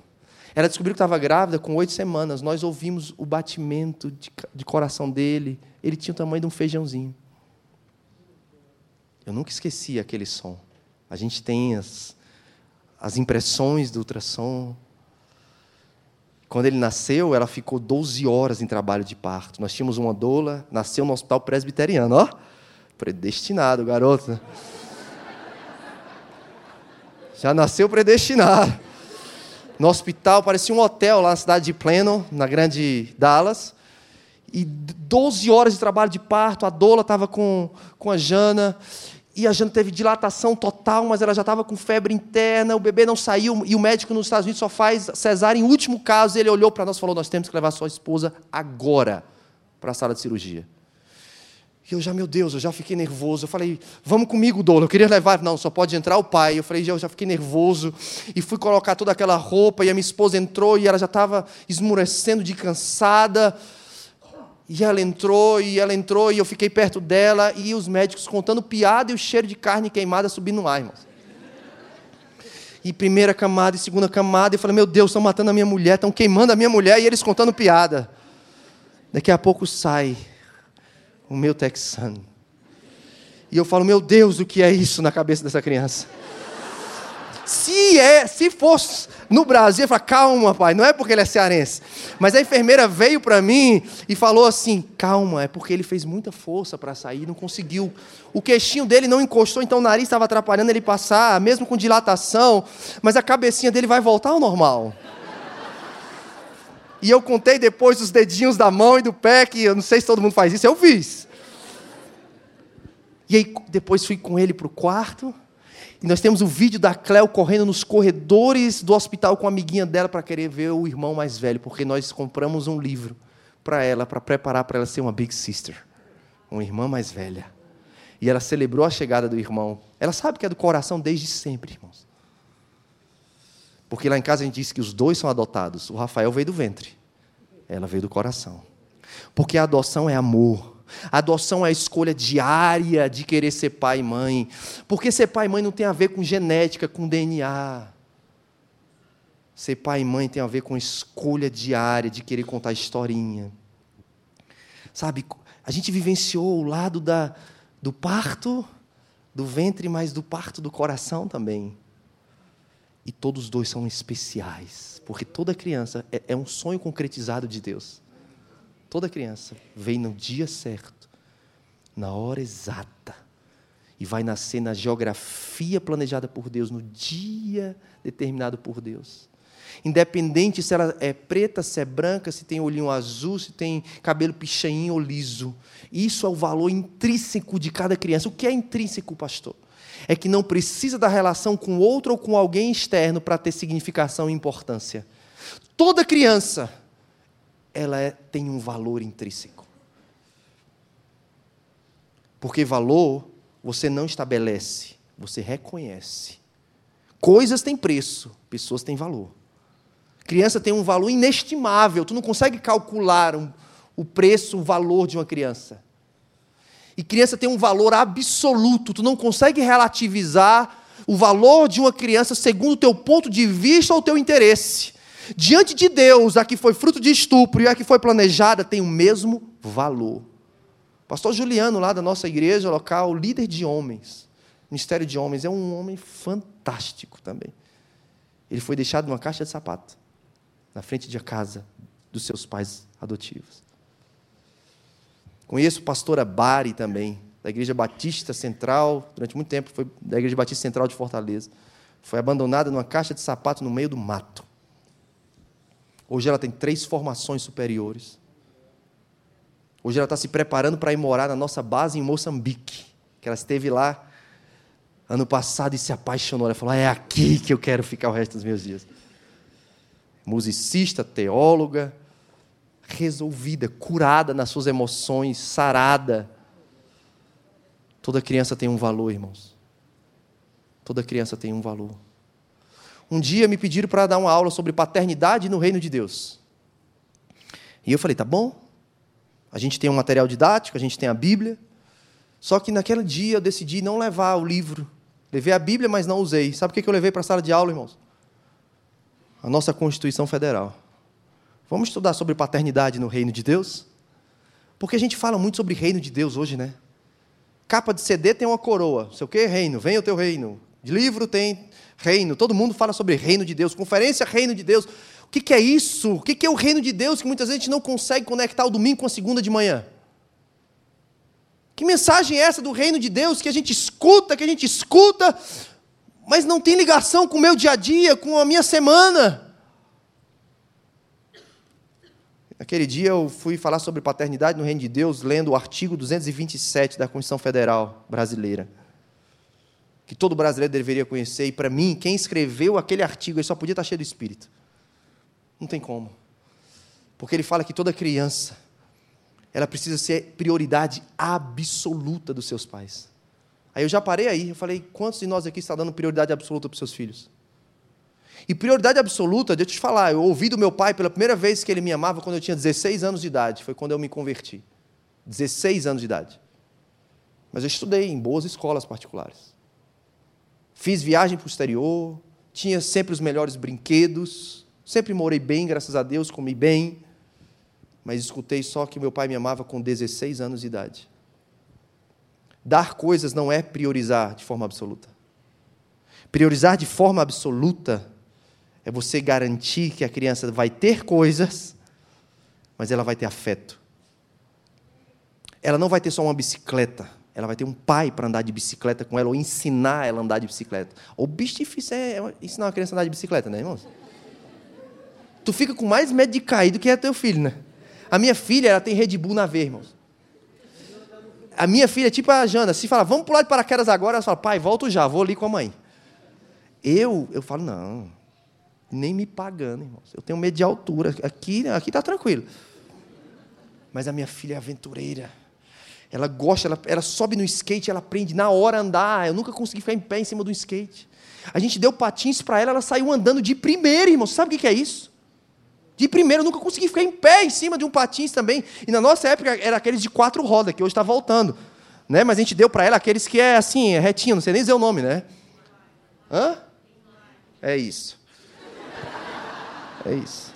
Ela descobriu que estava grávida com oito semanas. Nós ouvimos o batimento de, de coração dele. Ele tinha o tamanho de um feijãozinho. Eu nunca esqueci aquele som. A gente tem as, as impressões do ultrassom. Quando ele nasceu, ela ficou 12 horas em trabalho de parto. Nós tínhamos uma doula, nasceu no hospital presbiteriano, ó. Predestinado, garoto. Já nasceu predestinado. No hospital, parecia um hotel lá na cidade de Plano, na grande Dallas. E 12 horas de trabalho de parto, a doula estava com, com a Jana e a Jana teve dilatação total, mas ela já estava com febre interna, o bebê não saiu, e o médico nos Estados Unidos só faz cesárea em último caso. Ele olhou para nós e falou: Nós temos que levar sua esposa agora para a sala de cirurgia. E eu já, meu Deus, eu já fiquei nervoso. Eu falei, vamos comigo, Doula. Eu queria levar, não, só pode entrar o pai. Eu falei, eu já fiquei nervoso. E fui colocar toda aquela roupa. E a minha esposa entrou e ela já estava esmurecendo de cansada. E ela entrou, e ela entrou, e eu fiquei perto dela, e os médicos contando piada e o cheiro de carne queimada subindo ar, irmãos. E primeira camada e segunda camada, e eu falei, meu Deus, estão matando a minha mulher, estão queimando a minha mulher, e eles contando piada. Daqui a pouco sai o meu texano. E eu falo, meu Deus, o que é isso na cabeça dessa criança? Se é, se fosse no Brasil, eu falo, calma, pai, não é porque ele é cearense. Mas a enfermeira veio para mim e falou assim: calma, é porque ele fez muita força para sair, não conseguiu. O queixinho dele não encostou, então o nariz estava atrapalhando ele passar, mesmo com dilatação, mas a cabecinha dele vai voltar ao normal. E eu contei depois os dedinhos da mão e do pé, que eu não sei se todo mundo faz isso, eu fiz. E aí depois fui com ele para o quarto. E nós temos o vídeo da Cleo correndo nos corredores do hospital com a amiguinha dela para querer ver o irmão mais velho, porque nós compramos um livro para ela, para preparar para ela ser uma big sister, uma irmã mais velha. E ela celebrou a chegada do irmão. Ela sabe que é do coração desde sempre, irmãos. Porque lá em casa a gente disse que os dois são adotados. O Rafael veio do ventre, ela veio do coração. Porque a adoção é amor. A adoção é a escolha diária de querer ser pai e mãe. Porque ser pai e mãe não tem a ver com genética, com DNA. Ser pai e mãe tem a ver com escolha diária de querer contar historinha. Sabe, a gente vivenciou o lado da, do parto, do ventre, mas do parto do coração também. E todos os dois são especiais, porque toda criança é, é um sonho concretizado de Deus. Toda criança vem no dia certo, na hora exata, e vai nascer na geografia planejada por Deus, no dia determinado por Deus. Independente se ela é preta, se é branca, se tem olhinho azul, se tem cabelo pichainho ou liso. Isso é o valor intrínseco de cada criança. O que é intrínseco, pastor? É que não precisa da relação com outro ou com alguém externo para ter significação e importância. Toda criança ela é, tem um valor intrínseco. Porque valor você não estabelece, você reconhece. Coisas têm preço, pessoas têm valor. Criança tem um valor inestimável, tu não consegue calcular um, o preço, o valor de uma criança. E criança tem um valor absoluto, tu não consegue relativizar o valor de uma criança segundo o teu ponto de vista ou o teu interesse. Diante de Deus, a que foi fruto de estupro e a que foi planejada tem o mesmo valor. Pastor Juliano, lá da nossa igreja local, líder de homens, Ministério de Homens, é um homem fantástico também. Ele foi deixado numa caixa de sapato, na frente de casa dos seus pais adotivos. Conheço a pastora Bari também, da Igreja Batista Central, durante muito tempo foi da Igreja Batista Central de Fortaleza. Foi abandonada numa caixa de sapato no meio do mato. Hoje ela tem três formações superiores. Hoje ela está se preparando para ir morar na nossa base em Moçambique. Que ela esteve lá ano passado e se apaixonou. Ela falou: é aqui que eu quero ficar o resto dos meus dias. Musicista, teóloga, resolvida, curada nas suas emoções, sarada. Toda criança tem um valor, irmãos. Toda criança tem um valor. Um dia me pediram para dar uma aula sobre paternidade no reino de Deus. E eu falei, tá bom. A gente tem um material didático, a gente tem a Bíblia. Só que naquele dia eu decidi não levar o livro. Levei a Bíblia, mas não usei. Sabe o que eu levei para a sala de aula, irmãos? A nossa Constituição Federal. Vamos estudar sobre paternidade no reino de Deus? Porque a gente fala muito sobre reino de Deus hoje, né? Capa de CD tem uma coroa. Sei o que? Reino. Venha o teu reino. De livro tem reino. Todo mundo fala sobre reino de Deus. Conferência reino de Deus. O que, que é isso? O que, que é o reino de Deus que muitas vezes a gente não consegue conectar o domingo com a segunda de manhã? Que mensagem é essa do reino de Deus que a gente escuta, que a gente escuta, mas não tem ligação com o meu dia a dia, com a minha semana? Naquele dia eu fui falar sobre paternidade no reino de Deus, lendo o artigo 227 da Constituição Federal Brasileira que todo brasileiro deveria conhecer, e para mim, quem escreveu aquele artigo, ele só podia estar cheio do Espírito. Não tem como. Porque ele fala que toda criança, ela precisa ser prioridade absoluta dos seus pais. Aí eu já parei aí, eu falei, quantos de nós aqui está dando prioridade absoluta para os seus filhos? E prioridade absoluta, deixa eu te falar, eu ouvi do meu pai pela primeira vez que ele me amava quando eu tinha 16 anos de idade, foi quando eu me converti. 16 anos de idade. Mas eu estudei em boas escolas particulares. Fiz viagem para o exterior, tinha sempre os melhores brinquedos, sempre morei bem, graças a Deus, comi bem, mas escutei só que meu pai me amava com 16 anos de idade. Dar coisas não é priorizar de forma absoluta. Priorizar de forma absoluta é você garantir que a criança vai ter coisas, mas ela vai ter afeto. Ela não vai ter só uma bicicleta ela vai ter um pai para andar de bicicleta com ela, ou ensinar ela a andar de bicicleta. O bicho difícil é ensinar uma criança a andar de bicicleta, né, irmãos? Tu fica com mais medo de cair do que é teu filho, né? A minha filha, ela tem Red Bull na veia, irmãos. A minha filha é tipo a Jana, se fala, vamos pular de paraquedas agora, ela fala, pai, volto já, vou ali com a mãe. Eu, eu falo, não, nem me pagando, irmãos. Eu tenho medo de altura. Aqui, aqui tá tranquilo. Mas a minha filha é aventureira. Ela gosta, ela, ela sobe no skate, ela aprende na hora a andar. Eu nunca consegui ficar em pé em cima do skate. A gente deu patins para ela, ela saiu andando de primeira, irmão. Sabe o que é isso? De primeira, eu nunca consegui ficar em pé em cima de um patins também. E na nossa época era aqueles de quatro rodas, que hoje está voltando. Né? Mas a gente deu para ela aqueles que é assim, é retinho, não sei nem dizer o nome, né? Hã? É isso. É isso.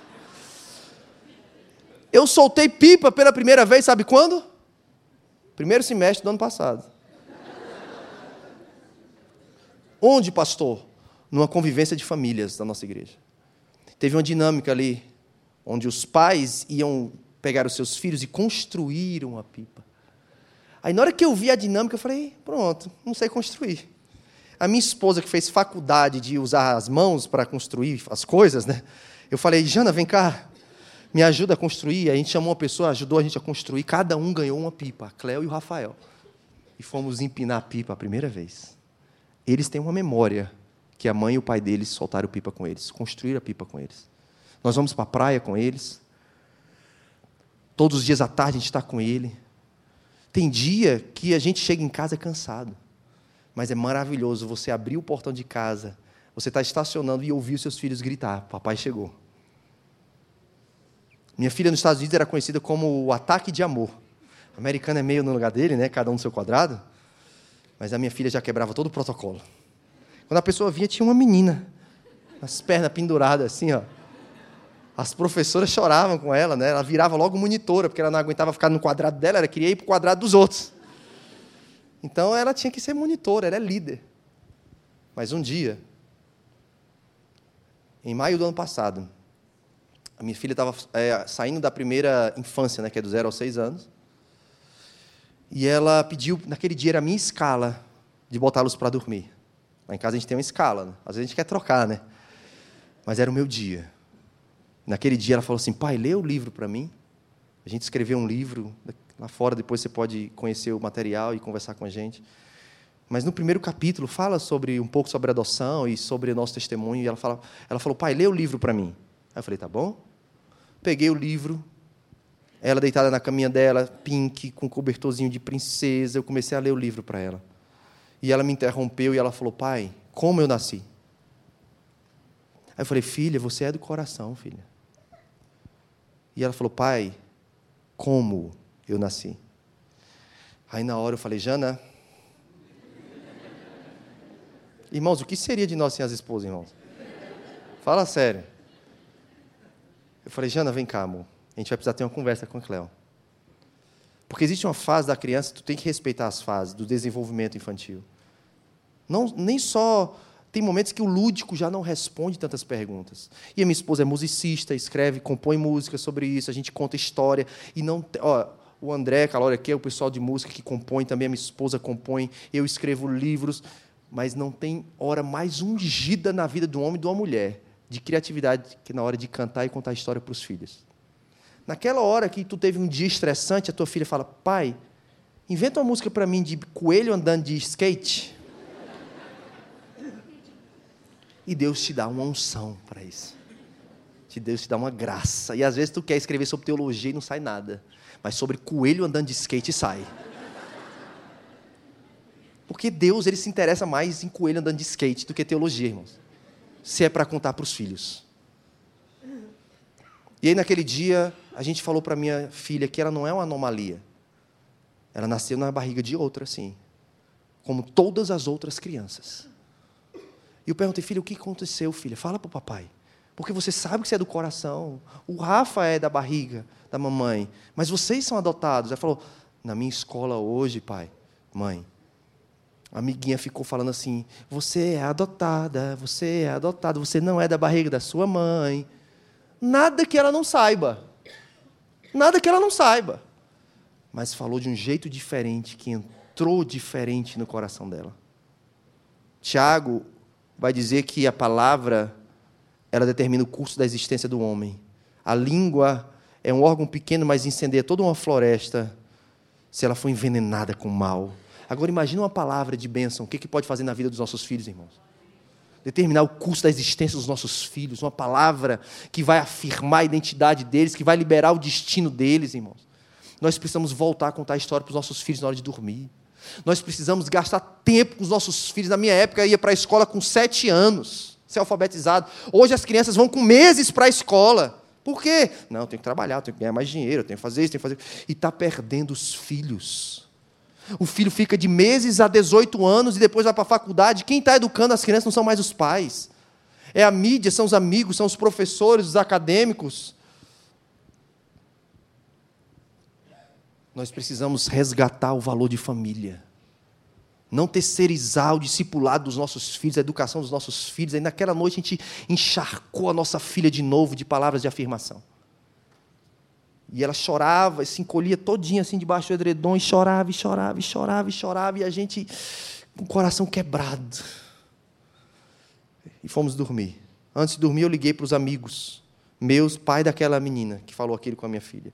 Eu soltei pipa pela primeira vez, sabe quando? Primeiro semestre do ano passado. Onde, pastor? Numa convivência de famílias da nossa igreja. Teve uma dinâmica ali, onde os pais iam pegar os seus filhos e construíram uma pipa. Aí, na hora que eu vi a dinâmica, eu falei: pronto, não sei construir. A minha esposa, que fez faculdade de usar as mãos para construir as coisas, né? Eu falei: Jana, vem cá, me ajuda a construir. A gente chamou uma pessoa, ajudou a gente a construir. Cada um ganhou uma pipa, a Cléo e o Rafael. E fomos empinar a pipa a primeira vez. Eles têm uma memória que a mãe e o pai deles soltaram pipa com eles, construíram a pipa com eles. Nós vamos para a praia com eles. Todos os dias à tarde a gente está com ele. Tem dia que a gente chega em casa cansado. Mas é maravilhoso você abrir o portão de casa, você está estacionando e ouvir os seus filhos gritar: Papai chegou. Minha filha nos Estados Unidos era conhecida como o ataque de amor. O americano é meio no lugar dele, né? cada um no seu quadrado. Mas a minha filha já quebrava todo o protocolo. Quando a pessoa vinha, tinha uma menina, as pernas penduradas assim, ó. As professoras choravam com ela, né? Ela virava logo monitora, porque ela não aguentava ficar no quadrado dela, ela queria ir para o quadrado dos outros. Então ela tinha que ser monitora, ela é líder. Mas um dia, em maio do ano passado, a minha filha estava é, saindo da primeira infância, né, que é do zero aos seis anos, e ela pediu, naquele dia era a minha escala de botá-los para dormir. Lá em casa a gente tem uma escala, né? às vezes a gente quer trocar, né? Mas era o meu dia. Naquele dia ela falou assim: pai, lê o livro para mim. A gente escreveu um livro, lá fora depois você pode conhecer o material e conversar com a gente. Mas no primeiro capítulo fala sobre um pouco sobre adoção e sobre o nosso testemunho. E ela, fala, ela falou: pai, lê o livro para mim. Aí eu falei: tá bom. Peguei o livro, ela deitada na caminha dela, pink, com cobertorzinho de princesa. Eu comecei a ler o livro para ela. E ela me interrompeu e ela falou: pai, como eu nasci? Aí eu falei, filha, você é do coração, filha. E ela falou, pai, como eu nasci? Aí na hora eu falei, Jana. Irmãos, o que seria de nós sem as esposas, irmãos? Fala sério. Eu falei, Jana, vem cá, amor. A gente vai precisar ter uma conversa com a Cléo. Porque existe uma fase da criança, tu tem que respeitar as fases do desenvolvimento infantil. Não, nem só tem momentos que o lúdico já não responde tantas perguntas. E a minha esposa é musicista, escreve, compõe música sobre isso, a gente conta história. E não. Ó, o André, Calória aqui é o pessoal de música que compõe, também a minha esposa compõe, eu escrevo livros, mas não tem hora mais ungida na vida um homem e de uma mulher de criatividade que na hora de cantar e contar a história para os filhos. Naquela hora que tu teve um dia estressante, a tua filha fala: "Pai, inventa uma música para mim de coelho andando de skate". E Deus te dá uma unção para isso. Que Deus te dá uma graça. E às vezes tu quer escrever sobre teologia e não sai nada. Mas sobre coelho andando de skate sai. Porque Deus ele se interessa mais em coelho andando de skate do que teologia, irmãos. Se é para contar para os filhos. E aí naquele dia a gente falou para minha filha que ela não é uma anomalia. Ela nasceu na barriga de outra, sim. Como todas as outras crianças. E eu perguntei, filha, o que aconteceu, filha? Fala para o papai. Porque você sabe que você é do coração. O Rafa é da barriga da mamãe. Mas vocês são adotados. Ela falou, na minha escola hoje, pai, mãe, a amiguinha ficou falando assim: você é adotada, você é adotada, você não é da barriga da sua mãe. Nada que ela não saiba. Nada que ela não saiba. Mas falou de um jeito diferente, que entrou diferente no coração dela. Tiago vai dizer que a palavra ela determina o curso da existência do homem. A língua é um órgão pequeno, mas incendeia toda uma floresta se ela for envenenada com mal. Agora imagine uma palavra de bênção, o que, que pode fazer na vida dos nossos filhos, irmãos? Determinar o curso da existência dos nossos filhos, uma palavra que vai afirmar a identidade deles, que vai liberar o destino deles, irmãos. Nós precisamos voltar a contar a história para os nossos filhos na hora de dormir. Nós precisamos gastar tempo com os nossos filhos. Na minha época, eu ia para a escola com sete anos, ser alfabetizado. Hoje as crianças vão com meses para a escola. Por quê? Não, eu tenho que trabalhar, eu tenho que ganhar mais dinheiro, eu tenho que fazer isso, tenho que fazer. E está perdendo os filhos. O filho fica de meses a 18 anos e depois vai para a faculdade. Quem está educando as crianças não são mais os pais. É a mídia, são os amigos, são os professores, os acadêmicos. Nós precisamos resgatar o valor de família. não terceirizar o discipulado dos nossos filhos, a educação dos nossos filhos. Aí naquela noite a gente encharcou a nossa filha de novo de palavras de afirmação. E ela chorava, se encolhia todinha assim debaixo do edredom, e chorava, e chorava, e chorava, e chorava, e a gente com o coração quebrado. E fomos dormir. Antes de dormir, eu liguei para os amigos meus, pai daquela menina que falou aquilo com a minha filha.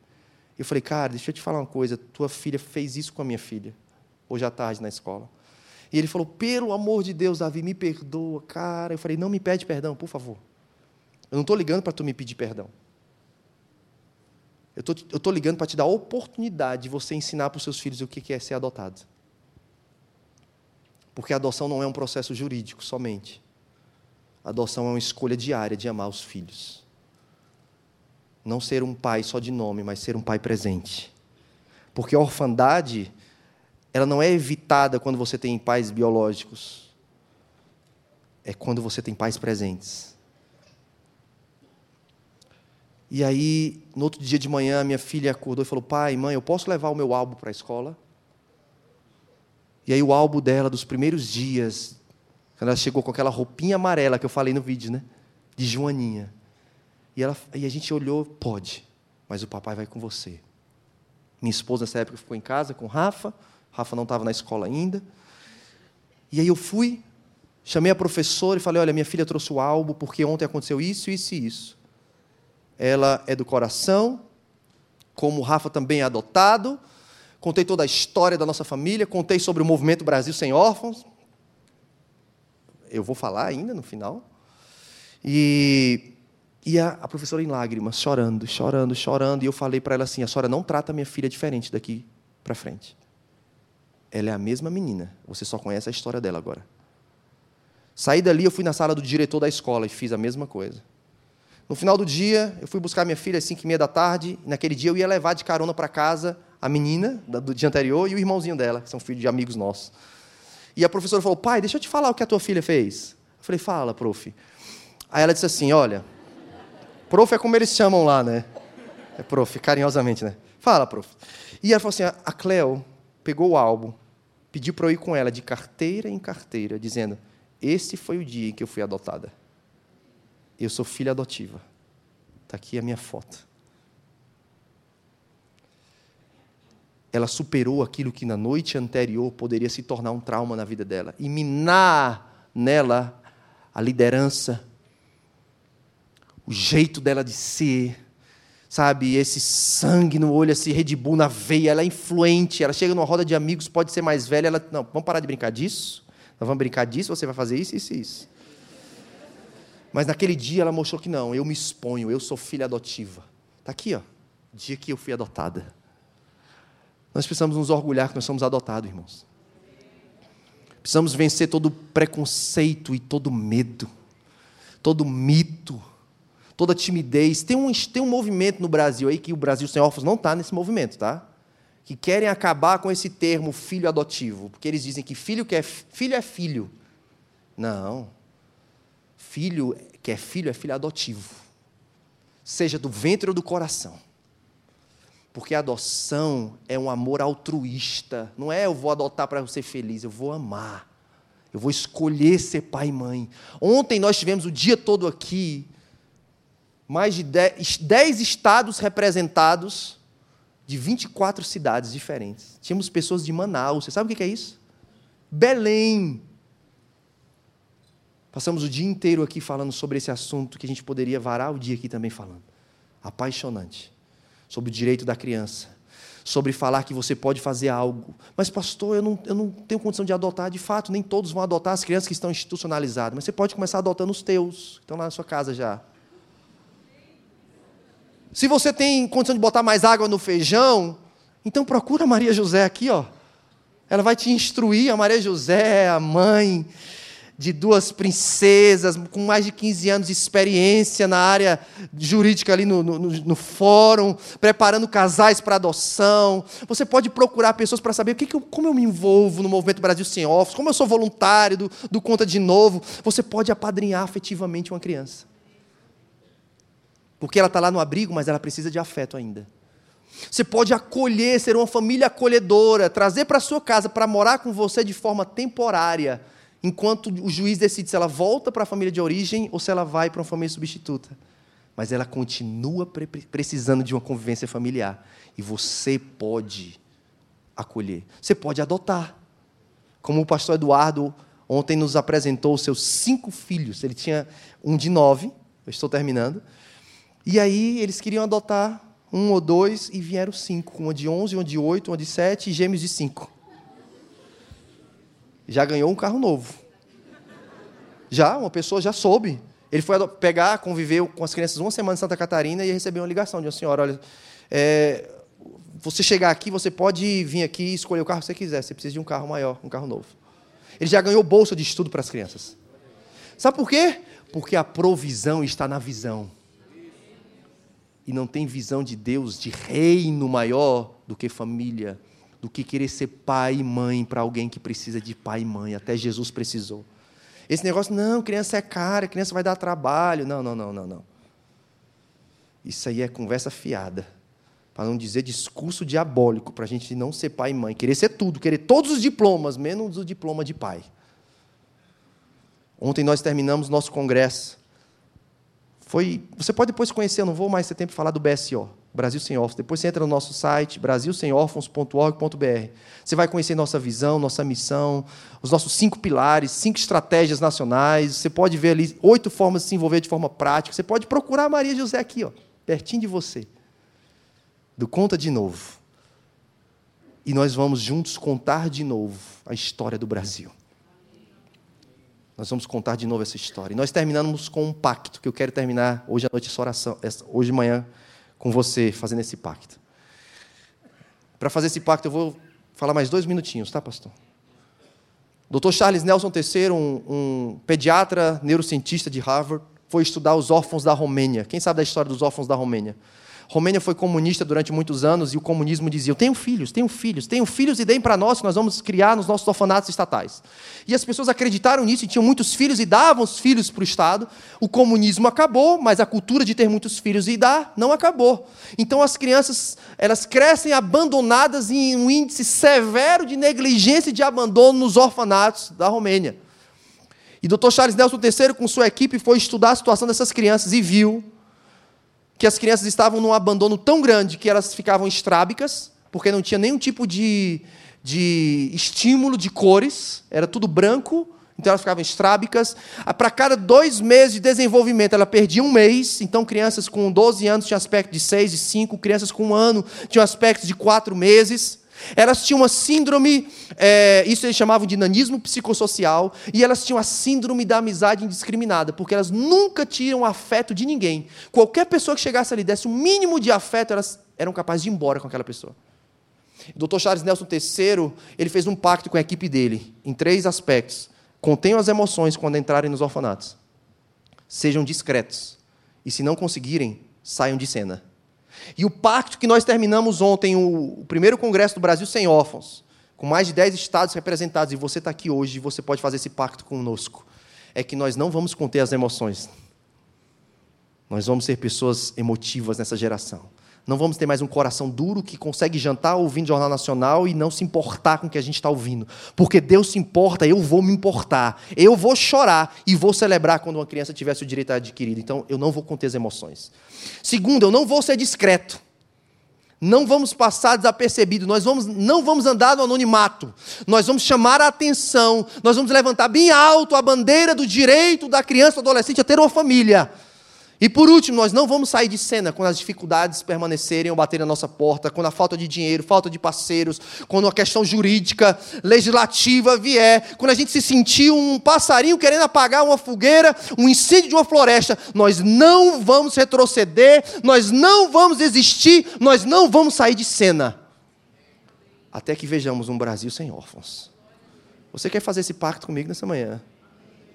Eu falei, cara, deixa eu te falar uma coisa, tua filha fez isso com a minha filha, hoje à tarde na escola. E ele falou, pelo amor de Deus, Davi, me perdoa, cara. Eu falei, não me pede perdão, por favor. Eu não estou ligando para tu me pedir perdão. Eu tô, estou ligando para te dar a oportunidade de você ensinar para os seus filhos o que é ser adotado. Porque a adoção não é um processo jurídico somente. A adoção é uma escolha diária de amar os filhos. Não ser um pai só de nome, mas ser um pai presente. Porque a orfandade, ela não é evitada quando você tem pais biológicos. É quando você tem pais presentes. E aí, no outro dia de manhã, minha filha acordou e falou: Pai, mãe, eu posso levar o meu álbum para a escola? E aí, o álbum dela, dos primeiros dias, quando ela chegou com aquela roupinha amarela que eu falei no vídeo, né? De Joaninha. E, ela, e a gente olhou: Pode, mas o papai vai com você. Minha esposa, nessa época, ficou em casa com Rafa. Rafa não estava na escola ainda. E aí eu fui, chamei a professora e falei: Olha, minha filha trouxe o álbum porque ontem aconteceu isso, isso e isso ela é do coração, como o Rafa também é adotado. Contei toda a história da nossa família, contei sobre o movimento Brasil Sem Órfãos. Eu vou falar ainda no final. E, e a, a professora em lágrimas, chorando, chorando, chorando. E eu falei para ela assim: a senhora não trata minha filha diferente daqui para frente. Ela é a mesma menina, você só conhece a história dela agora. Saí dali, eu fui na sala do diretor da escola e fiz a mesma coisa. No final do dia, eu fui buscar minha filha às 5 e meia da tarde. naquele dia, eu ia levar de carona para casa a menina do dia anterior e o irmãozinho dela, que são filhos de amigos nossos. E a professora falou: Pai, deixa eu te falar o que a tua filha fez. Eu falei: Fala, prof. Aí ela disse assim: Olha, prof é como eles chamam lá, né? É prof, carinhosamente, né? Fala, prof. E ela falou assim: A Cleo pegou o álbum, pediu para eu ir com ela de carteira em carteira, dizendo: Esse foi o dia em que eu fui adotada. Eu sou filha adotiva. Está aqui a minha foto. Ela superou aquilo que na noite anterior poderia se tornar um trauma na vida dela e minar nela a liderança, o jeito dela de ser, sabe, esse sangue no olho, esse Red Bull na veia, ela é influente, ela chega numa roda de amigos, pode ser mais velha, ela, não, vamos parar de brincar disso? Nós vamos brincar disso, você vai fazer isso, isso e isso. Mas naquele dia ela mostrou que não, eu me exponho, eu sou filha adotiva. Está aqui, ó, dia que eu fui adotada. Nós precisamos nos orgulhar que nós somos adotados, irmãos. Precisamos vencer todo preconceito e todo medo, todo mito, toda timidez. Tem um, tem um movimento no Brasil aí que o Brasil Sem Órfãos não está nesse movimento, tá? Que querem acabar com esse termo filho adotivo, porque eles dizem que filho, que é, filho é filho. Não. Filho que é filho é filho adotivo, seja do ventre ou do coração. Porque a adoção é um amor altruísta. Não é eu vou adotar para ser feliz, eu vou amar. Eu vou escolher ser pai e mãe. Ontem nós tivemos o dia todo aqui, mais de 10 estados representados de 24 cidades diferentes. Tínhamos pessoas de Manaus. Você sabe o que é isso? Belém, Passamos o dia inteiro aqui falando sobre esse assunto que a gente poderia varar o dia aqui também falando. Apaixonante. Sobre o direito da criança. Sobre falar que você pode fazer algo. Mas, pastor, eu não, eu não tenho condição de adotar. De fato, nem todos vão adotar as crianças que estão institucionalizadas. Mas você pode começar adotando os teus, que estão lá na sua casa já. Se você tem condição de botar mais água no feijão, então procura a Maria José aqui, ó. Ela vai te instruir, a Maria José, a mãe de duas princesas com mais de 15 anos de experiência na área jurídica ali no, no, no fórum, preparando casais para adoção. Você pode procurar pessoas para saber o que, que eu, como eu me envolvo no Movimento Brasil Sem Office, como eu sou voluntário do, do Conta de Novo. Você pode apadrinhar afetivamente uma criança. Porque ela está lá no abrigo, mas ela precisa de afeto ainda. Você pode acolher, ser uma família acolhedora, trazer para sua casa para morar com você de forma temporária, enquanto o juiz decide se ela volta para a família de origem ou se ela vai para uma família substituta. Mas ela continua precisando de uma convivência familiar. E você pode acolher. Você pode adotar. Como o pastor Eduardo ontem nos apresentou os seus cinco filhos. Ele tinha um de nove, eu estou terminando. E aí eles queriam adotar um ou dois e vieram cinco. Uma de onze, uma de oito, uma de sete e gêmeos de cinco. Já ganhou um carro novo. Já, uma pessoa já soube. Ele foi pegar, conviveu com as crianças uma semana em Santa Catarina e recebeu uma ligação de uma senhora. Olha, é, você chegar aqui, você pode vir aqui e escolher o carro que você quiser. Você precisa de um carro maior, um carro novo. Ele já ganhou bolsa de estudo para as crianças. Sabe por quê? Porque a provisão está na visão. E não tem visão de Deus, de reino maior do que família, do que querer ser pai e mãe para alguém que precisa de pai e mãe. Até Jesus precisou. Esse negócio, não, criança é cara, criança vai dar trabalho. Não, não, não, não, não. Isso aí é conversa fiada para não dizer discurso diabólico, para a gente não ser pai e mãe, querer ser tudo, querer todos os diplomas, menos o diploma de pai. Ontem nós terminamos nosso congresso. Foi, você pode depois conhecer, eu não vou mais ter tempo de falar do BSO, Brasil Sem Órfãos. Depois você entra no nosso site, brasilsemórfãos.org.br. Você vai conhecer nossa visão, nossa missão, os nossos cinco pilares, cinco estratégias nacionais. Você pode ver ali oito formas de se envolver de forma prática. Você pode procurar a Maria José aqui, ó, pertinho de você do Conta de Novo. E nós vamos juntos contar de novo a história do Brasil. Nós vamos contar de novo essa história. E nós terminamos com um pacto, que eu quero terminar hoje à noite essa oração, hoje de manhã, com você, fazendo esse pacto. Para fazer esse pacto, eu vou falar mais dois minutinhos, tá, pastor? Dr. Charles Nelson III, um, um pediatra neurocientista de Harvard, foi estudar os órfãos da Romênia. Quem sabe da história dos órfãos da Romênia? Romênia foi comunista durante muitos anos e o comunismo dizia: Eu tenho filhos, tenho filhos, tenho filhos e deem para nós que nós vamos criar nos nossos orfanatos estatais. E as pessoas acreditaram nisso e tinham muitos filhos e davam os filhos para o Estado. O comunismo acabou, mas a cultura de ter muitos filhos e dar não acabou. Então as crianças elas crescem abandonadas em um índice severo de negligência e de abandono nos orfanatos da Romênia. E Dr. Charles Nelson III, com sua equipe, foi estudar a situação dessas crianças e viu que as crianças estavam num abandono tão grande que elas ficavam estrábicas, porque não tinha nenhum tipo de, de estímulo de cores, era tudo branco, então elas ficavam estrábicas. Para cada dois meses de desenvolvimento, ela perdia um mês. Então, crianças com 12 anos tinham aspecto de 6, de 5. Crianças com um ano tinham aspecto de 4 meses. Elas tinham uma síndrome, é, isso eles chamavam de nanismo psicossocial, e elas tinham a síndrome da amizade indiscriminada, porque elas nunca tinham afeto de ninguém. Qualquer pessoa que chegasse ali, desse um mínimo de afeto, elas eram capazes de ir embora com aquela pessoa. O Dr. Charles Nelson III, ele fez um pacto com a equipe dele, em três aspectos. Contenham as emoções quando entrarem nos orfanatos. Sejam discretos. E se não conseguirem, saiam de cena. E o pacto que nós terminamos ontem, o, primeiro congresso do Brasil sem órfãos, com mais de 10 estados representados, e você está aqui hoje e você pode fazer esse pacto conosco, é que nós não vamos conter as emoções. Nós vamos ser pessoas emotivas nessa geração. Não vamos ter mais um coração duro que consegue jantar ouvindo Jornal Nacional e não se importar com o que a gente está ouvindo. Porque Deus se importa, eu vou me importar. Eu vou chorar e vou celebrar quando uma criança tivesse o direito adquirido. Então, eu não vou conter as emoções. Segundo, eu não vou ser discreto. Não vamos passar desapercebido, nós vamos, não vamos andar no anonimato, nós vamos chamar a atenção, nós vamos levantar bem alto a bandeira do direito da criança ou adolescente a ter uma família. E por último, nós não vamos sair de cena quando as dificuldades permanecerem ou baterem na nossa porta, quando a falta de dinheiro, falta de parceiros, quando a questão jurídica, legislativa vier, quando a gente se sentir um passarinho querendo apagar uma fogueira, um incêndio de uma floresta. Nós não vamos retroceder, nós não vamos desistir, nós não vamos sair de cena. Até que vejamos um Brasil sem órfãos. Você quer fazer esse pacto comigo nessa manhã?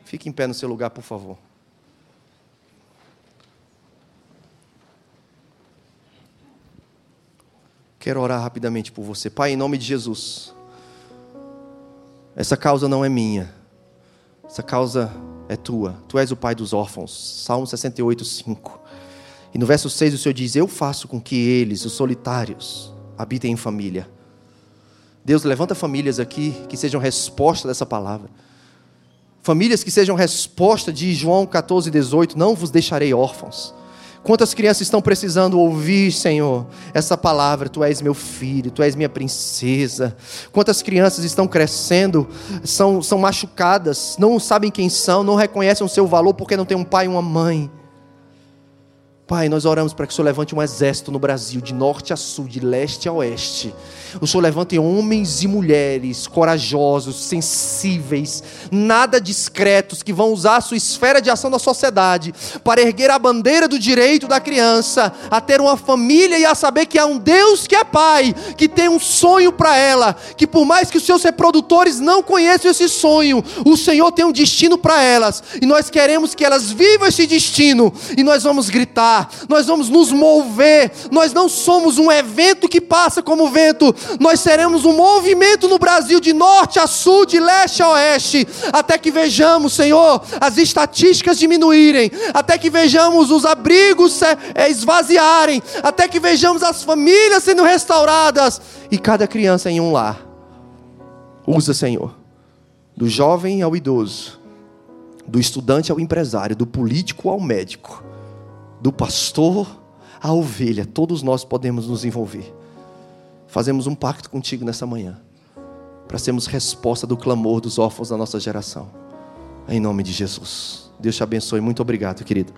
Fique em pé no seu lugar, por favor. Quero orar rapidamente por você. Pai, em nome de Jesus. Essa causa não é minha. Essa causa é tua. Tu és o pai dos órfãos. Salmo 68, 5. E no verso 6 o Senhor diz: Eu faço com que eles, os solitários, habitem em família. Deus levanta famílias aqui que sejam resposta dessa palavra. Famílias que sejam resposta de João 14, 18: Não vos deixarei órfãos. Quantas crianças estão precisando ouvir, Senhor, essa palavra? Tu és meu filho, tu és minha princesa. Quantas crianças estão crescendo, são, são machucadas, não sabem quem são, não reconhecem o seu valor porque não tem um pai e uma mãe. Pai, nós oramos para que o Senhor levante um exército no Brasil, de norte a sul, de leste a oeste. O Senhor levante homens e mulheres corajosos, sensíveis, nada discretos, que vão usar a sua esfera de ação da sociedade para erguer a bandeira do direito da criança a ter uma família e a saber que há um Deus que é Pai, que tem um sonho para ela, que por mais que os seus reprodutores não conheçam esse sonho, o Senhor tem um destino para elas e nós queremos que elas vivam esse destino e nós vamos gritar nós vamos nos mover. Nós não somos um evento que passa como vento, nós seremos um movimento no Brasil de norte a sul, de leste a oeste, até que vejamos, Senhor, as estatísticas diminuírem, até que vejamos os abrigos é, esvaziarem, até que vejamos as famílias sendo restauradas e cada criança em um lar. Usa, Senhor, do jovem ao idoso, do estudante ao empresário, do político ao médico do pastor à ovelha, todos nós podemos nos envolver. Fazemos um pacto contigo nessa manhã, para sermos resposta do clamor dos órfãos da nossa geração. Em nome de Jesus. Deus te abençoe. Muito obrigado, querido.